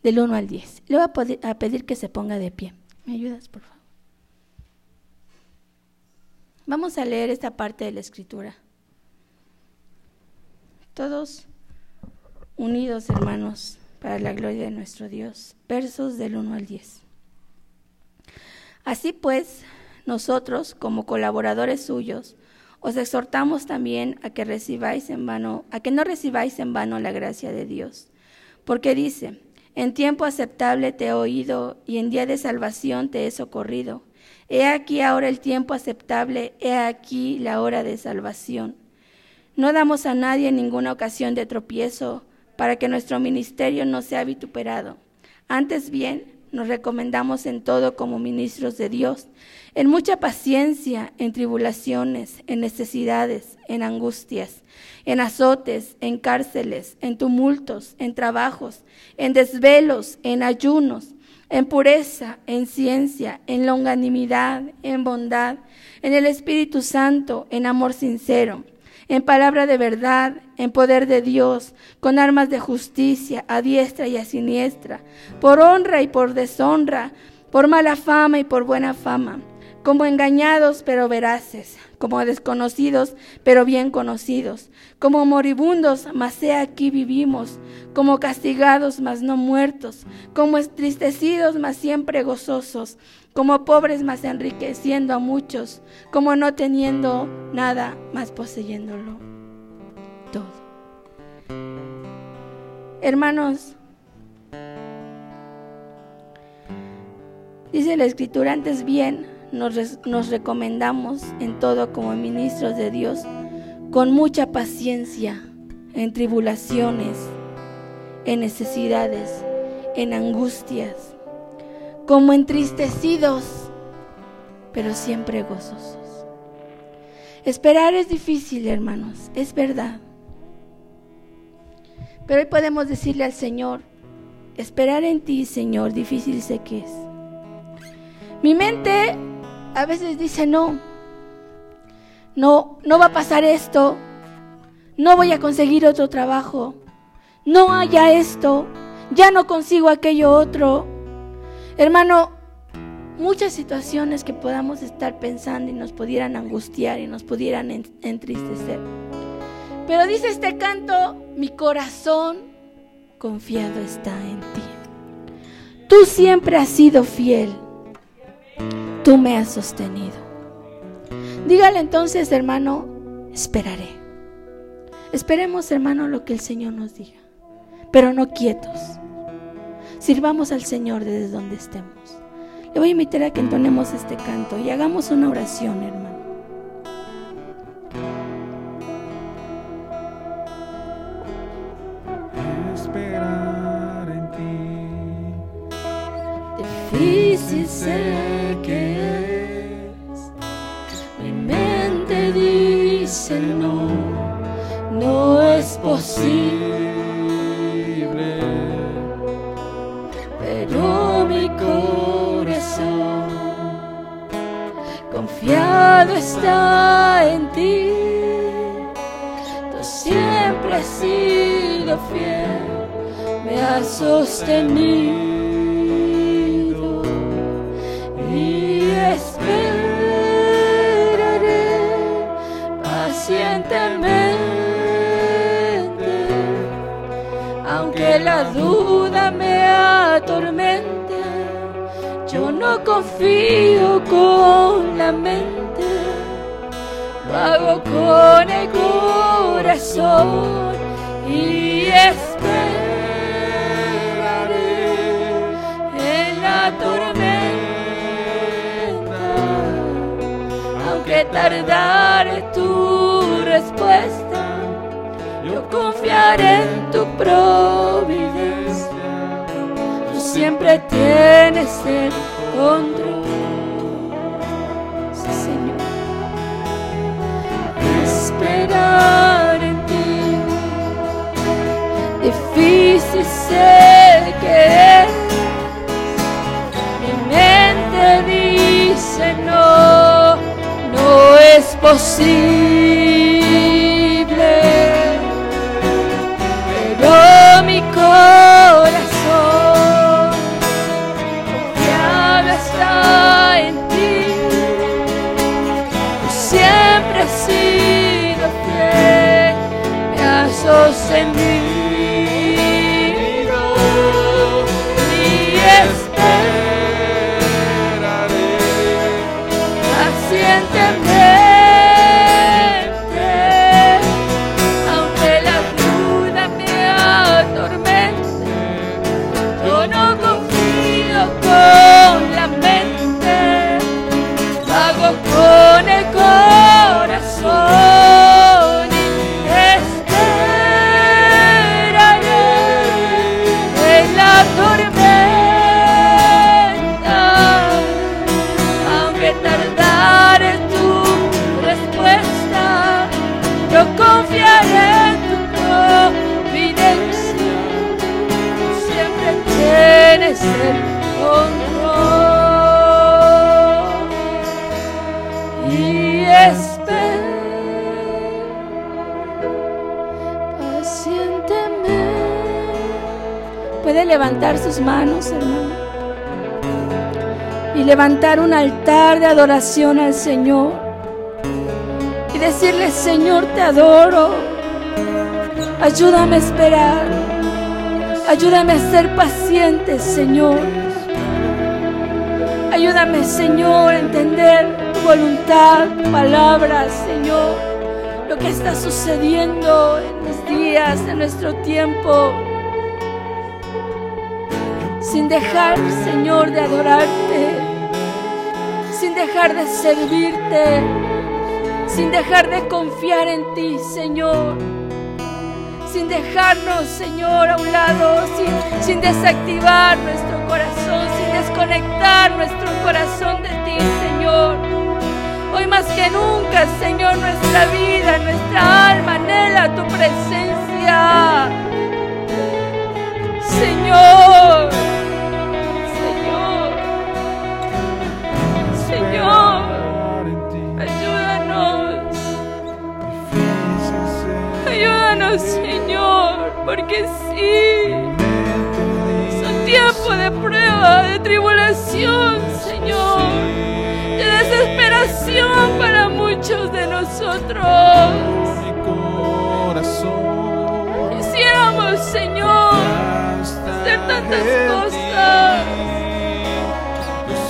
S1: del 1 al 10. Le voy a, pedir que se ponga de pie. ¿Me ayudas, por favor? Vamos a leer esta parte de la escritura. Todos unidos, hermanos, para la gloria de nuestro Dios. Versos del 1 al 10. Así pues, nosotros, como colaboradores suyos, os exhortamos también a que recibáis en vano, a que no recibáis en vano la gracia de Dios. Porque dice, en tiempo aceptable te he oído y en día de salvación te he socorrido. He aquí ahora el tiempo aceptable, he aquí la hora de salvación. No damos a nadie ninguna ocasión de tropiezo para que nuestro ministerio no sea vituperado. Antes bien, nos recomendamos en todo como ministros de Dios, en mucha paciencia, en tribulaciones, en necesidades, en angustias, en azotes, en cárceles, en tumultos, en trabajos, en desvelos, en ayunos, en pureza, en ciencia, en longanimidad, en bondad, en el Espíritu Santo, en amor sincero en palabra de verdad, en poder de Dios, con armas de justicia, a diestra y a siniestra, por honra y por deshonra, por mala fama y por buena fama, como engañados pero veraces, como desconocidos pero bien conocidos, como moribundos, mas he aquí vivimos, como castigados, mas no muertos, como entristecidos, mas siempre gozosos, como pobres más enriqueciendo a muchos, como no teniendo nada más poseyéndolo todo. Hermanos, dice la escritura, antes bien nos, recomendamos en todo como ministros de Dios, con mucha paciencia, en tribulaciones, en necesidades, en angustias como entristecidos, pero siempre gozosos. Esperar es difícil, hermanos, es verdad. Pero hoy podemos decirle al Señor, esperar en ti, Señor, difícil sé que es. Mi mente a veces dice, no, no, no va a pasar esto, no voy a conseguir otro trabajo, no haya esto, ya no consigo aquello otro, Hermano, muchas situaciones que podamos estar pensando y nos pudieran angustiar y nos pudieran entristecer. Pero dice este canto, mi corazón confiado está en ti. Tú siempre has sido fiel. Tú me has sostenido. Dígale entonces, hermano, esperaré. Esperemos, hermano, lo que el Señor nos diga, pero no quietos Sirvamos al Señor desde donde estemos. Le voy a invitar a que entonemos este canto y hagamos una oración, hermano.
S2: Esperar en ti.
S1: Difícil sé que dice no, no es posible. confiado está en ti. Tú siempre has sido fiel, me has sostenido y esperaré pacientemente, aunque la duda me atormente yo no confío con la mente, lo hago con el corazón y esperaré en la tormenta, aunque tardare tu respuesta, yo confiaré en tu providencia siempre tienes el control. Sí, Señor. Esperar en ti, difícil sé que. Mi mente dice no, no es posible. Puede levantar sus manos, hermano. Y levantar un altar de adoración al Señor. Y decirle, Señor, te adoro. Ayúdame a esperar. Ayúdame a ser paciente, Señor. Ayúdame, Señor, a entender tu voluntad, tu palabra, Señor. Lo que está sucediendo en los días, en nuestro tiempo. Sin dejar, Señor, de adorarte. Sin dejar de servirte. Sin dejar de confiar en ti, Señor sin dejarnos, Señor, a un lado, sin, desactivar nuestro corazón, sin desconectar nuestro corazón de ti, Señor. Hoy más que nunca, Señor, nuestra vida, nuestra alma anhela tu presencia. Señor, Señor, porque sí. Son tiempos de prueba, de tribulación, Señor. De desesperación para muchos de nosotros. Quisiéramos, Señor, hacer tantas cosas.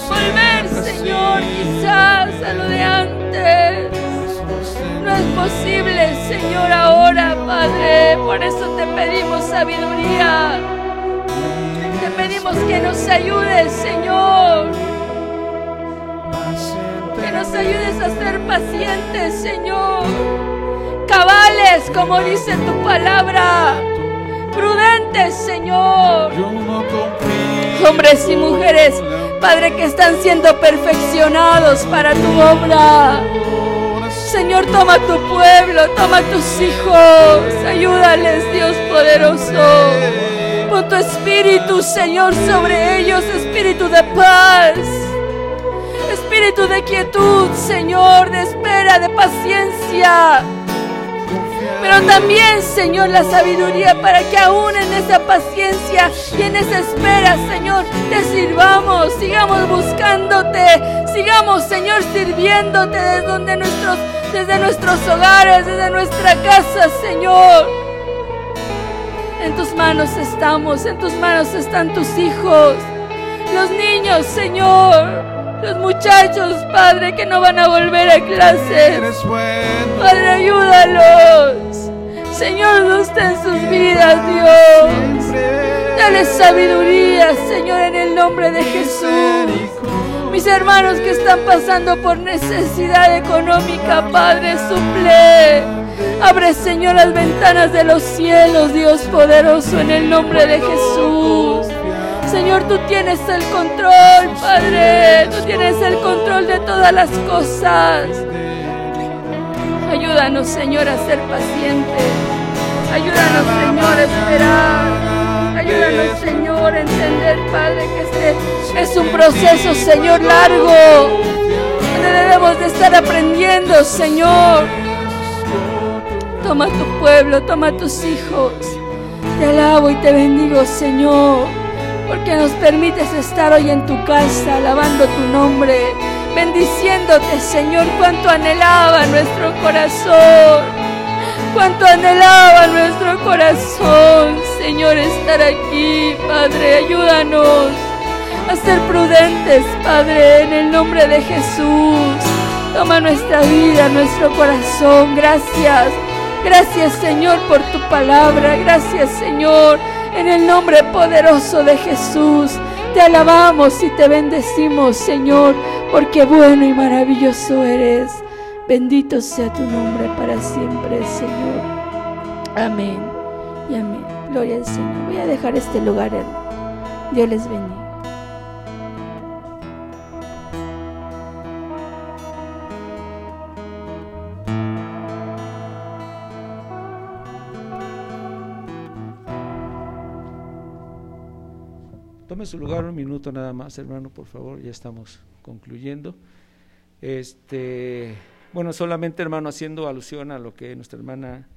S1: Volver, Señor, quizás a lo de antes. No es posible, Señor, ahora, Padre. Por eso te pedimos sabiduría. Te pedimos que nos ayudes, Señor. Que nos ayudes a ser pacientes, Señor. Cabales, como dice tu palabra. Prudentes, Señor. Hombres y mujeres, Padre, que están siendo perfeccionados para tu obra. Señor, toma tu pueblo, toma tus hijos, ayúdales, Dios poderoso. Pon tu espíritu, Señor, sobre ellos, espíritu de paz, espíritu de quietud, Señor, de espera, de paciencia. Pero también, Señor, la sabiduría para que aún en esa paciencia y en esa espera, Señor, te sirvamos, sigamos buscándote, sigamos, Señor, sirviéndote desde donde nuestros desde nuestros hogares, desde nuestra casa, Señor. En tus manos estamos, en tus manos están tus hijos, los niños, Señor, los muchachos, Padre, que no van a volver a clases. Padre, ayúdalos. Señor, gusta en sus vidas, Dios. Dale sabiduría, Señor, en el nombre de Jesús. Mis hermanos que están pasando por necesidad económica, Padre, suple. Abre, Señor, las ventanas de los cielos, Dios poderoso, en el nombre de Jesús. Señor, tú tienes el control, Padre. Tú tienes el control de todas las cosas. Ayúdanos, Señor, a ser pacientes. Ayúdanos, Señor, a esperar. Ayúdanos, Señor, a entender, Padre, que este es un proceso, Señor, largo. Donde debemos de estar aprendiendo, Señor. Toma tu pueblo, toma tus hijos. Te alabo y te bendigo, Señor, porque nos permites estar hoy en tu casa, alabando tu nombre, bendiciéndote, Señor, cuánto anhelaba nuestro corazón, cuánto anhelaba nuestro corazón, Señor, estar aquí, Padre, ayúdanos a ser prudentes, Padre, en el nombre de Jesús. Toma nuestra vida, nuestro corazón, gracias. Gracias Señor por tu palabra. Gracias Señor en el nombre poderoso de Jesús. Te alabamos y te bendecimos Señor porque bueno y maravilloso eres. Bendito sea tu nombre para siempre Señor. Amén y amén. Gloria al Señor. Voy a dejar este lugar. Dios les bendiga.
S3: Tome su lugar un minuto nada más, hermano, por favor, ya estamos concluyendo. Este, bueno, solamente, hermano, haciendo alusión a lo que nuestra hermana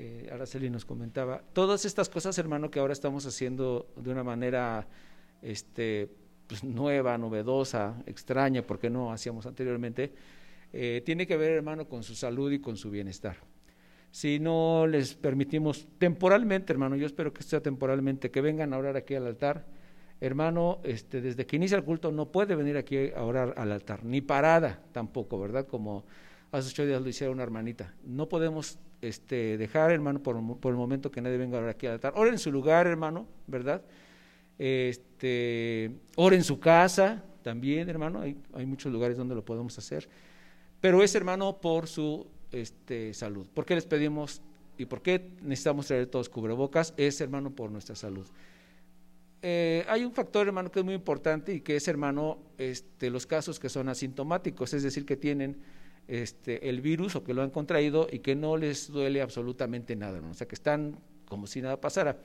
S3: eh, Araceli nos comentaba, todas estas cosas, hermano, que ahora estamos haciendo de una manera este, pues, nueva, novedosa, extraña, porque no hacíamos anteriormente, eh, tiene que ver, hermano, con su salud y con su bienestar. Si no les permitimos temporalmente, hermano, yo espero que sea temporalmente, que vengan a orar aquí al altar, hermano, este, desde que inicia el culto no puede venir aquí a orar al altar, ni parada tampoco, ¿verdad? Como hace ocho días lo hiciera una hermanita. No podemos este, dejar, hermano, por, por, el momento que nadie venga a orar aquí al altar. Ore en su lugar, hermano, ¿verdad? Este, ore en su casa también, hermano, hay, hay muchos lugares donde lo podemos hacer. Pero es, hermano, por su este, salud. ¿Por qué les pedimos y por qué necesitamos traer todos cubrebocas? Es, hermano, por nuestra salud. Eh, hay un factor, hermano, que es muy importante y que es, hermano, este, los casos que son asintomáticos, es decir, que tienen este, el virus o que lo han contraído y que no les duele absolutamente nada, o sea, que están como si nada pasara.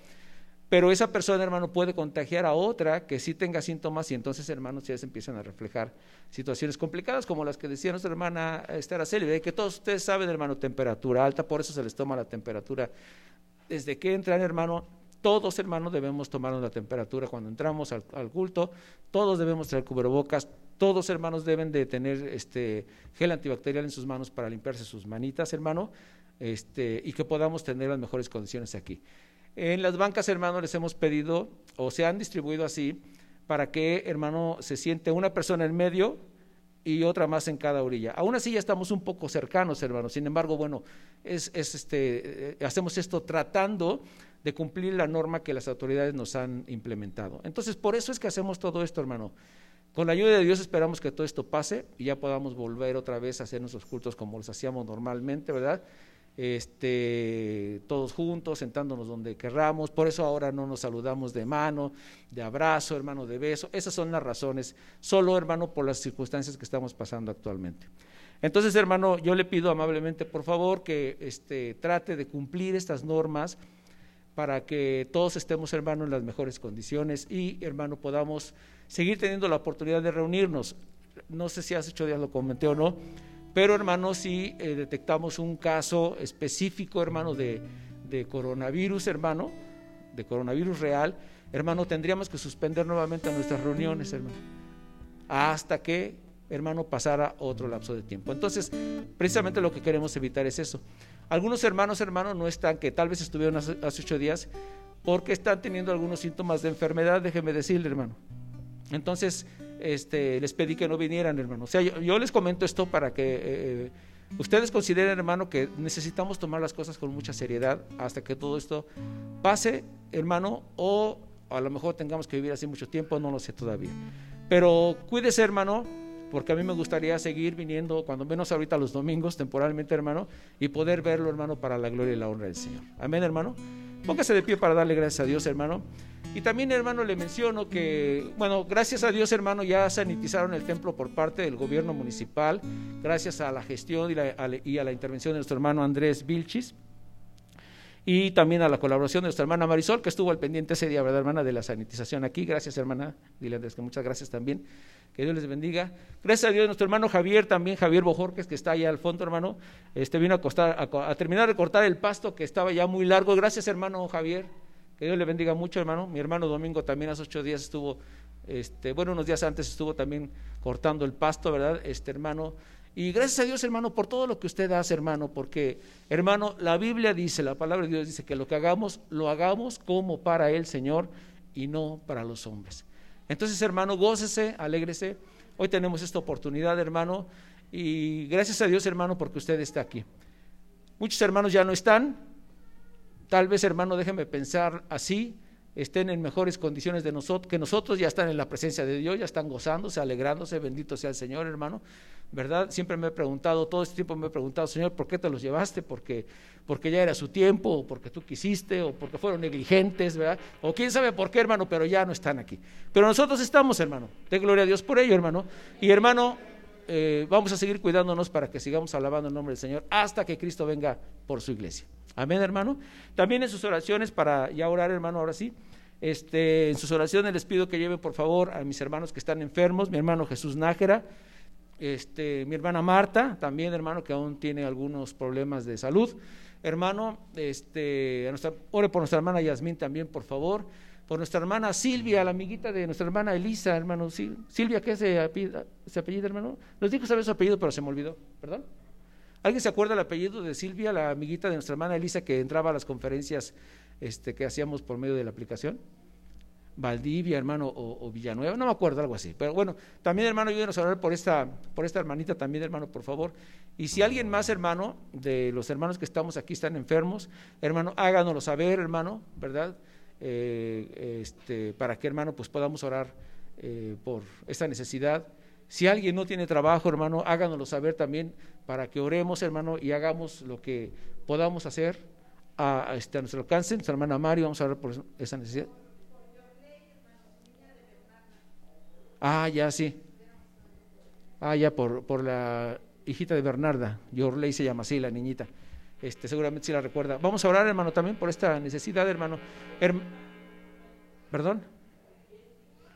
S3: Pero esa persona, hermano, puede contagiar a otra que sí tenga síntomas y entonces, hermanos, ya se empiezan a reflejar situaciones complicadas como las que decía nuestra hermana Esther Aceli, que todos ustedes saben, hermano, temperatura alta, por eso se les toma la temperatura. Desde que entran, hermano, todos, hermanos, debemos tomar la temperatura cuando entramos al, al, culto, todos debemos traer cubrebocas, todos, hermanos, deben de tener este gel antibacterial en sus manos para limpiarse sus manitas, hermano, este, y que podamos tener las mejores condiciones aquí. En las bancas, hermano, les hemos pedido o se han distribuido así para que, hermano, se siente una persona en medio y otra más en cada orilla. Aún así ya estamos un poco cercanos, hermano. Sin embargo, bueno, es, es este, eh, hacemos esto tratando de cumplir la norma que las autoridades nos han implementado. Entonces, por eso es que hacemos todo esto, hermano. Con la ayuda de Dios esperamos que todo esto pase y ya podamos volver otra vez a hacer nuestros cultos como los hacíamos normalmente, ¿verdad? este, todos juntos, sentándonos donde querramos. Por eso ahora no nos saludamos de mano, de abrazo, hermano, de beso. Esas son las razones, solo hermano, por las circunstancias que estamos pasando actualmente. Entonces, hermano, yo le pido amablemente, por favor, que este, trate de cumplir estas normas para que todos estemos, hermano, en las mejores condiciones y, hermano, podamos seguir teniendo la oportunidad de reunirnos. No sé si hace ocho días lo comenté o no pero, hermano, si eh, detectamos un caso específico, hermano, de, de coronavirus, hermano, de coronavirus real, hermano, tendríamos que suspender nuevamente nuestras reuniones, hermano, hasta que, hermano, pasara otro lapso de tiempo. Entonces, precisamente lo que queremos evitar es eso. Algunos hermanos, hermano, no están, que tal vez estuvieron hace, ocho días, porque están teniendo algunos síntomas de enfermedad, déjeme decirle, hermano. Entonces, este, les pedí que no vinieran, hermano. O sea, yo, les comento esto para que eh, ustedes consideren, hermano, que necesitamos tomar las cosas con mucha seriedad hasta que todo esto pase, hermano, o a lo mejor tengamos que vivir así mucho tiempo, no lo sé todavía. Pero cuídese, hermano, porque a mí me gustaría seguir viniendo, cuando menos ahorita los domingos, temporalmente, hermano, y poder verlo, hermano, para la gloria y la honra del Señor. Amén, hermano. Póngase de pie para darle gracias a Dios, hermano. Y también, hermano, le menciono que, bueno, gracias a Dios, hermano, ya sanitizaron el templo por parte del gobierno municipal, gracias a la gestión y, a, la intervención de nuestro hermano Andrés Vilchis. Y también a la colaboración de nuestra hermana Marisol, que estuvo al pendiente ese día, ¿verdad, hermana? De la sanitización aquí. Gracias, hermana. Dile Andrés que muchas gracias también. Que Dios les bendiga. Gracias a Dios, nuestro hermano Javier, también Javier Bojorques, que está allá al fondo, hermano, este vino a, costar, a, a terminar de cortar el pasto que estaba ya muy largo. Gracias, hermano Javier. Que Dios le bendiga mucho, hermano. Mi hermano Domingo también hace ocho días estuvo, este, bueno, unos días antes estuvo también cortando el pasto, ¿verdad? Este hermano. Y gracias a Dios, hermano, por todo lo que usted hace, hermano, porque, hermano, la Biblia dice, la palabra de Dios dice que lo que hagamos, lo hagamos como para el Señor y no para los hombres. Entonces, hermano, gócese, alégrese. Hoy tenemos esta oportunidad, hermano, y gracias a Dios, hermano, porque usted está aquí. Muchos hermanos ya no están, Tal vez, hermano, déjeme pensar así, estén en mejores condiciones de nosotros, que nosotros ya están en la presencia de Dios, ya están gozándose, alegrándose, bendito sea el Señor, hermano. ¿Verdad? Siempre me he preguntado, todo este tiempo me he preguntado, Señor, ¿por qué te los llevaste? Porque, porque ya era su tiempo, o porque tú quisiste, o porque fueron negligentes, ¿verdad? O quién sabe por qué, hermano, pero ya no están aquí. Pero nosotros estamos, hermano. De gloria a Dios por ello, hermano. Y hermano, eh, vamos a seguir cuidándonos para que sigamos alabando el nombre del Señor hasta que Cristo venga por su iglesia. Amén, hermano. También en sus oraciones, para ya orar, hermano, ahora sí. Este, en sus oraciones les pido que lleven por favor a mis hermanos que están enfermos, mi hermano Jesús Nájera, este, mi hermana Marta, también hermano que aún tiene algunos problemas de salud, hermano, este, a nuestra, ore por nuestra hermana Yasmín también, por favor, por nuestra hermana Silvia, la amiguita de nuestra hermana Elisa, hermano, Sil- Silvia, ¿qué se apellida, se apellida, hermano? Nos dijo saber su apellido, pero se me olvidó, ¿perdón? ¿Alguien se acuerda el apellido de Silvia, la amiguita de nuestra hermana Elisa que entraba a las conferencias este, que hacíamos por medio de la aplicación? Valdivia, hermano, o, o Villanueva, no me acuerdo, algo así. Pero bueno, también, hermano, ayúdenos a orar por esta, por esta hermanita también, hermano, por favor. Y si alguien más, hermano, de los hermanos que estamos aquí están enfermos, hermano, háganoslo saber, hermano, ¿verdad? Eh, este, para que, hermano, pues podamos orar eh, por esta necesidad. Si alguien no tiene trabajo, hermano, háganoslo saber también para que oremos, hermano, y hagamos lo que podamos hacer a, este, a nuestro alcance. Nuestra hermana Mario, vamos a orar por esa necesidad. Ah, ya, sí. Ah, ya, por, por la hijita de Bernarda. Yorley se llama así, la niñita. Este, seguramente sí la recuerda. Vamos a orar, hermano, también por esta necesidad, hermano. Herm- ¿Perdón?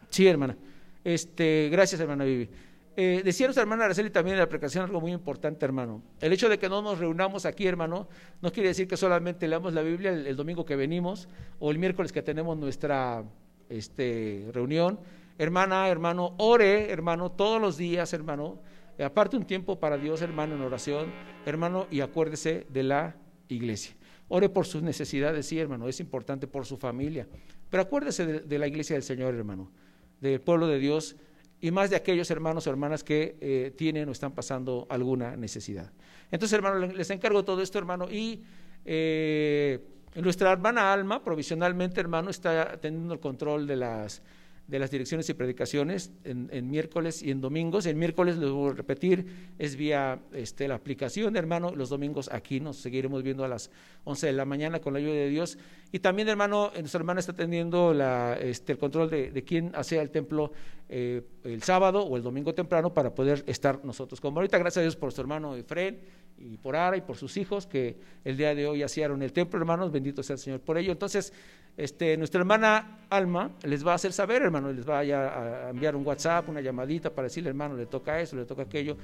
S3: Sí, hermana. Este, gracias, hermana Vivi. Eh, decía nuestra hermana Araceli también en la aplicación algo muy importante, hermano. El hecho de que no nos reunamos aquí, hermano, no quiere decir que solamente leamos la Biblia el, el domingo que venimos o el miércoles que tenemos nuestra este, reunión. Hermana, hermano, ore, hermano, todos los días, hermano. Eh, aparte un tiempo para Dios, hermano, en oración, hermano, y acuérdese de la iglesia. Ore por sus necesidades, sí, hermano, es importante por su familia. Pero acuérdese de, la iglesia del Señor, hermano, del pueblo de Dios y más de aquellos hermanos o hermanas que eh, tienen o están pasando alguna necesidad. Entonces, hermano, le- les encargo todo esto, hermano, y eh, nuestra hermana Alma, provisionalmente, hermano, está teniendo el control de las de las direcciones y predicaciones en, en miércoles y en domingos. En miércoles, les voy a repetir, es vía este, la aplicación, hermano. Los domingos aquí nos seguiremos viendo a las 11 de la mañana con la ayuda de Dios. Y también, hermano, nuestra hermana está teniendo la, este, el control de, de quién hace el templo eh, el sábado o el domingo temprano para poder estar nosotros. Como ahorita, gracias a Dios por su hermano Efren y por Ara y por sus hijos que el día de hoy hicieron el templo, hermanos. Bendito sea el Señor por ello. Entonces, este, nuestra hermana Alma les va a hacer saber, hermano, les va a, a enviar un WhatsApp, una llamadita para decirle, hermano, le toca eso, le toca aquello.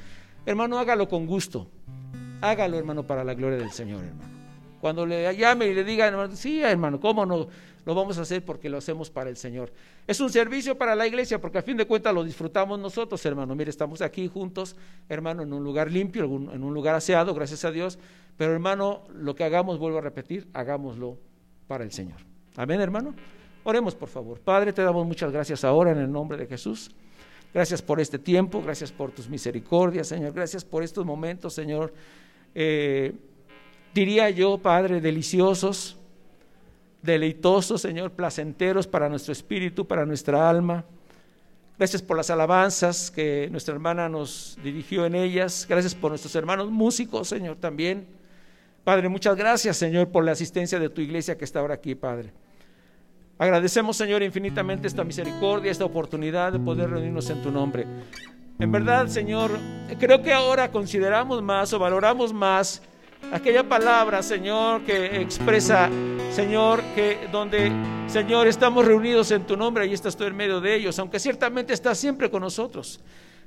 S3: Hermano, hágalo con gusto. Hágalo, hermano, para la gloria del Señor, hermano. Cuando le llame y le diga, hermano, sí, hermano, ¿cómo no? Lo vamos a hacer porque lo hacemos para el Señor. Es un servicio para la iglesia porque a fin de cuentas lo disfrutamos nosotros, hermano. Mire, estamos aquí juntos, hermano, en un lugar limpio, en un lugar aseado, gracias a Dios. Pero, hermano, lo que hagamos, vuelvo a repetir, hagámoslo para el Señor. Amén, hermano. Oremos, por favor. Padre, te damos muchas gracias ahora en el nombre de Jesús. Gracias por este tiempo, gracias por tus misericordias, Señor. Gracias por estos momentos, Señor. Eh, diría yo, Padre, deliciosos, deleitosos, Señor, placenteros para nuestro espíritu, para nuestra alma. Gracias por las alabanzas que nuestra hermana nos dirigió en ellas. Gracias por nuestros hermanos músicos, Señor, también. Padre, muchas gracias, Señor, por la asistencia de tu iglesia que está ahora aquí, Padre. Agradecemos, Señor, infinitamente esta misericordia, esta oportunidad de poder reunirnos en tu nombre. En verdad, Señor, creo que ahora consideramos más o valoramos más aquella palabra, Señor, que expresa, Señor, que donde, Señor, estamos reunidos en tu nombre y estás tú en medio de ellos, aunque ciertamente estás siempre con nosotros.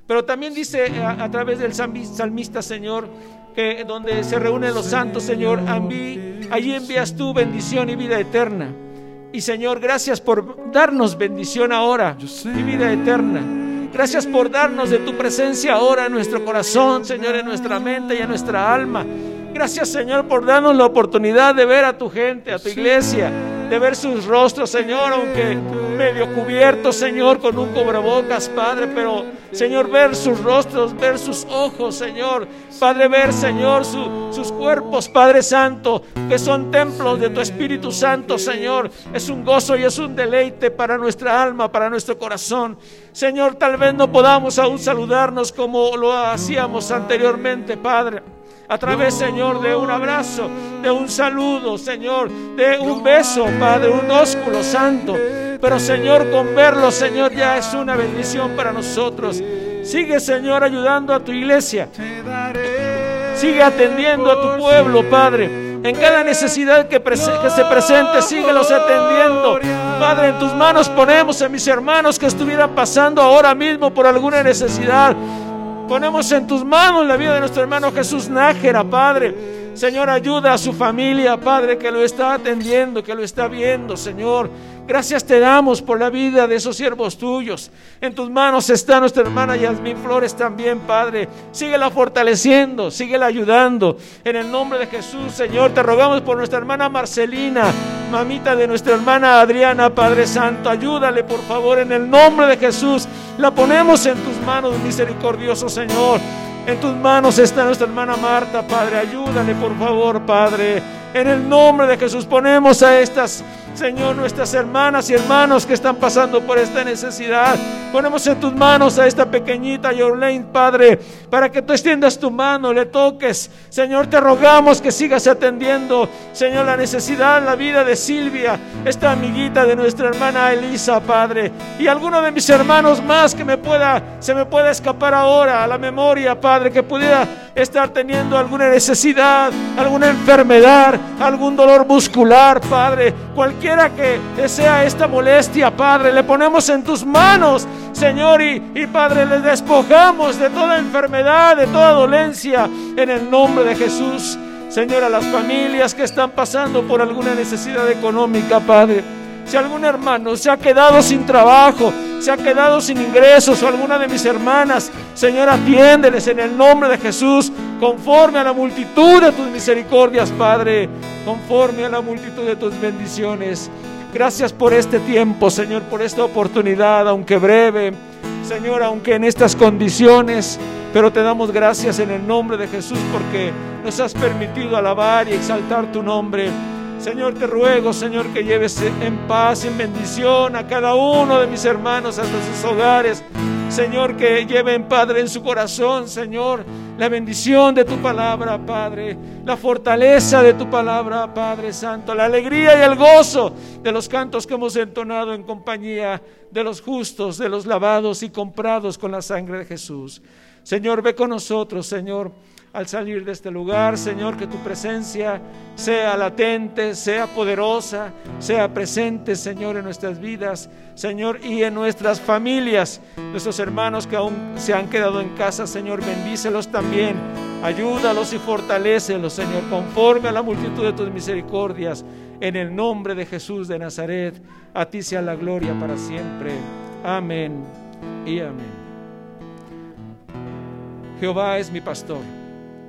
S3: Pero también dice a, través del salmista, Señor, que donde se reúnen los santos, Señor, enví, allí envías tú bendición y vida eterna. Y Señor, gracias por darnos bendición ahora y vida eterna. Gracias por darnos de tu presencia ahora en nuestro corazón, Señor, en nuestra mente y en nuestra alma. Gracias, Señor, por darnos la oportunidad de ver a tu gente, a tu iglesia, de ver sus rostros, Señor, aunque medio cubiertos, Señor, con un cubrebocas, Padre, pero, Señor, ver sus rostros, ver sus ojos, Señor, Padre, ver, Señor, su, sus cuerpos, Padre Santo, que son templos de tu Espíritu Santo, Señor, es un gozo y es un deleite para nuestra alma, para nuestro corazón. Señor, tal vez no podamos aún saludarnos como lo hacíamos anteriormente, Padre a través, Señor, de un abrazo, de un saludo, Señor, de un beso, Padre, un ósculo santo. Pero, Señor, con verlo, Señor, ya es una bendición para nosotros. Sigue, Señor, ayudando a tu iglesia. Sigue atendiendo a tu pueblo, Padre. En cada necesidad que, que, se presente, síguelos atendiendo. Padre, en tus manos ponemos a mis hermanos que estuvieran pasando ahora mismo por alguna necesidad. Ponemos en tus manos la vida de nuestro hermano Jesús Nájera, Padre. Señor, ayuda a su familia, Padre, que lo está atendiendo, que lo está viendo, Señor. Gracias te damos por la vida de esos siervos tuyos. En tus manos está nuestra hermana Yasmín Flores también, Padre. Síguela fortaleciendo, síguela ayudando. En el nombre de Jesús, Señor, te rogamos por nuestra hermana Marcelina, mamita de nuestra hermana Adriana, Padre Santo. Ayúdale, por favor, en el nombre de Jesús. La ponemos en tus manos, misericordioso Señor. En tus manos está nuestra hermana Marta, Padre. Ayúdale, por favor, Padre. En el nombre de Jesús ponemos a estas Señor, nuestras hermanas y hermanos que están pasando por esta necesidad. Ponemos en tus manos a esta pequeñita Yorlane, Padre, para que tú extiendas tu mano, le toques. Señor, te rogamos que sigas atendiendo, Señor, la necesidad, la vida de Silvia, esta amiguita de nuestra hermana Elisa, Padre. Y alguno de mis hermanos más que me pueda, se me pueda escapar ahora a la memoria, Padre, que pudiera estar teniendo alguna necesidad, alguna enfermedad, algún dolor muscular, Padre, cualquier que sea esta molestia, Padre, le ponemos en tus manos, Señor, y, y Padre, le despojamos de toda enfermedad, de toda dolencia, en el nombre de Jesús. Señor, a las familias que están pasando por alguna necesidad económica, Padre. Si algún hermano se ha quedado sin trabajo, se ha quedado sin ingresos o alguna de mis hermanas, Señor, atiéndeles en el nombre de Jesús, conforme a la multitud de tus misericordias, Padre, conforme a la multitud de tus bendiciones. Gracias por este tiempo, Señor, por esta oportunidad, aunque breve, Señor, aunque en estas condiciones, pero te damos gracias en el nombre de Jesús porque nos has permitido alabar y exaltar tu nombre. Señor, te ruego, Señor, que lleves en paz, en bendición a cada uno de mis hermanos hasta sus hogares. Señor, que lleven, Padre, en su corazón, Señor, la bendición de tu palabra, Padre, la fortaleza de tu palabra, Padre Santo, la alegría y el gozo de los cantos que hemos entonado en compañía de los justos, de los lavados y comprados con la sangre de Jesús. Señor, ve con nosotros, Señor al salir de este lugar, Señor, que tu presencia sea latente, sea poderosa, sea presente, Señor, en nuestras vidas, Señor, y en nuestras familias. Nuestros hermanos que aún se han quedado en casa, Señor, bendícelos también. Ayúdalos y fortalecelos, Señor, conforme a la multitud de tus misericordias. En el nombre de Jesús de Nazaret, a ti sea la gloria para siempre. Amén y amén. Jehová es mi pastor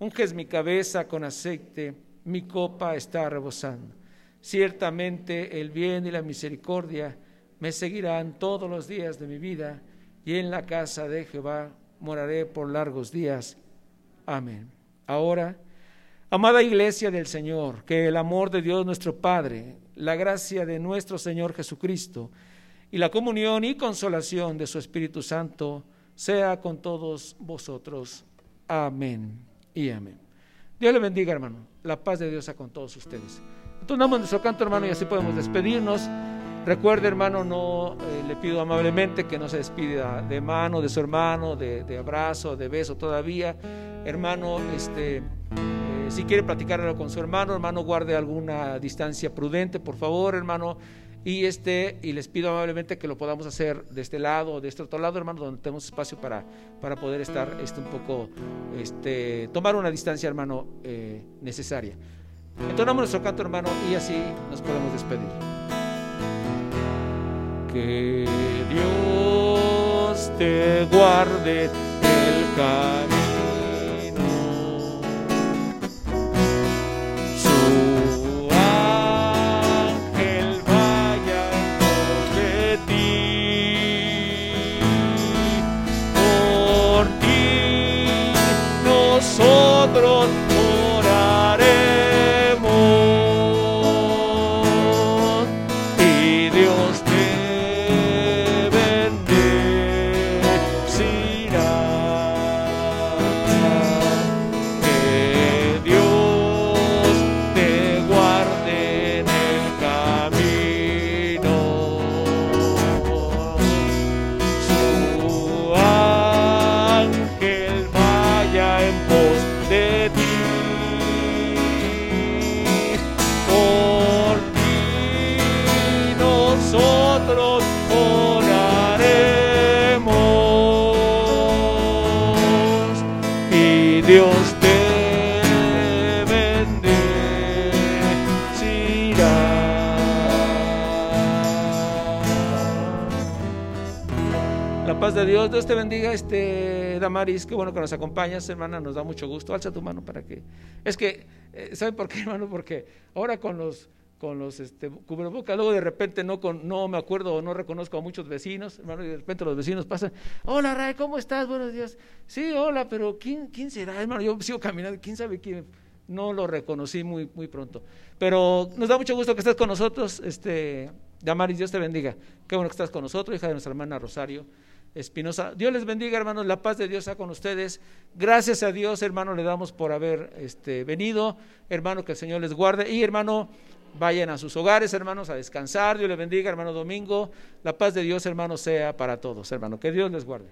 S3: Unges mi cabeza con aceite, mi copa está rebosando. Ciertamente el bien y la misericordia me seguirán todos los días de mi vida, y en la casa de Jehová moraré por largos días. Amén. Ahora, amada iglesia del Señor, que el amor de Dios nuestro Padre, la gracia de nuestro Señor Jesucristo y la comunión y consolación de su Espíritu Santo sea con todos vosotros. Amén y amén. Dios le bendiga, hermano. La paz de Dios sea con todos ustedes. Entonamos nuestro canto, hermano, y así podemos despedirnos. Recuerde, hermano, no eh, le pido amablemente que no se despida de mano de su hermano, de, abrazo, de beso todavía. Hermano, este, eh, si quiere platicarlo con su hermano, hermano, guarde alguna distancia prudente, por favor, hermano y este y les pido amablemente que lo podamos hacer de este lado o de este otro lado hermano donde tenemos espacio para, para poder estar este un poco este tomar una distancia hermano eh, necesaria. Entonamos nuestro canto hermano y así nos podemos despedir. Que Dios te guarde el camino qué bueno que nos acompañas, hermana, nos da mucho gusto. Alza tu mano para que. Es que, eh, ¿saben por qué, hermano? Porque ahora con los con los este, cubrebocas, luego de repente no, con, no me acuerdo o no reconozco a muchos vecinos, hermano, y de repente los vecinos pasan, hola Ray, ¿cómo estás? Buenos días. Sí, hola, pero ¿quién, quién será, hermano? Yo sigo caminando, ¿quién sabe quién? No lo reconocí muy, muy pronto. Pero nos da mucho gusto que estés con nosotros, este, Damaris, Dios te bendiga. Qué bueno que estás con nosotros, hija de nuestra hermana Rosario. Espinosa. Dios les bendiga, hermanos, la paz de Dios está con ustedes. Gracias a Dios, hermano, le damos por haber este, venido. Hermano, que el Señor les guarde. Y hermano, vayan a sus hogares, hermanos, a descansar. Dios les bendiga, hermano Domingo. La paz de Dios, hermano, sea para todos, hermano. Que Dios les guarde.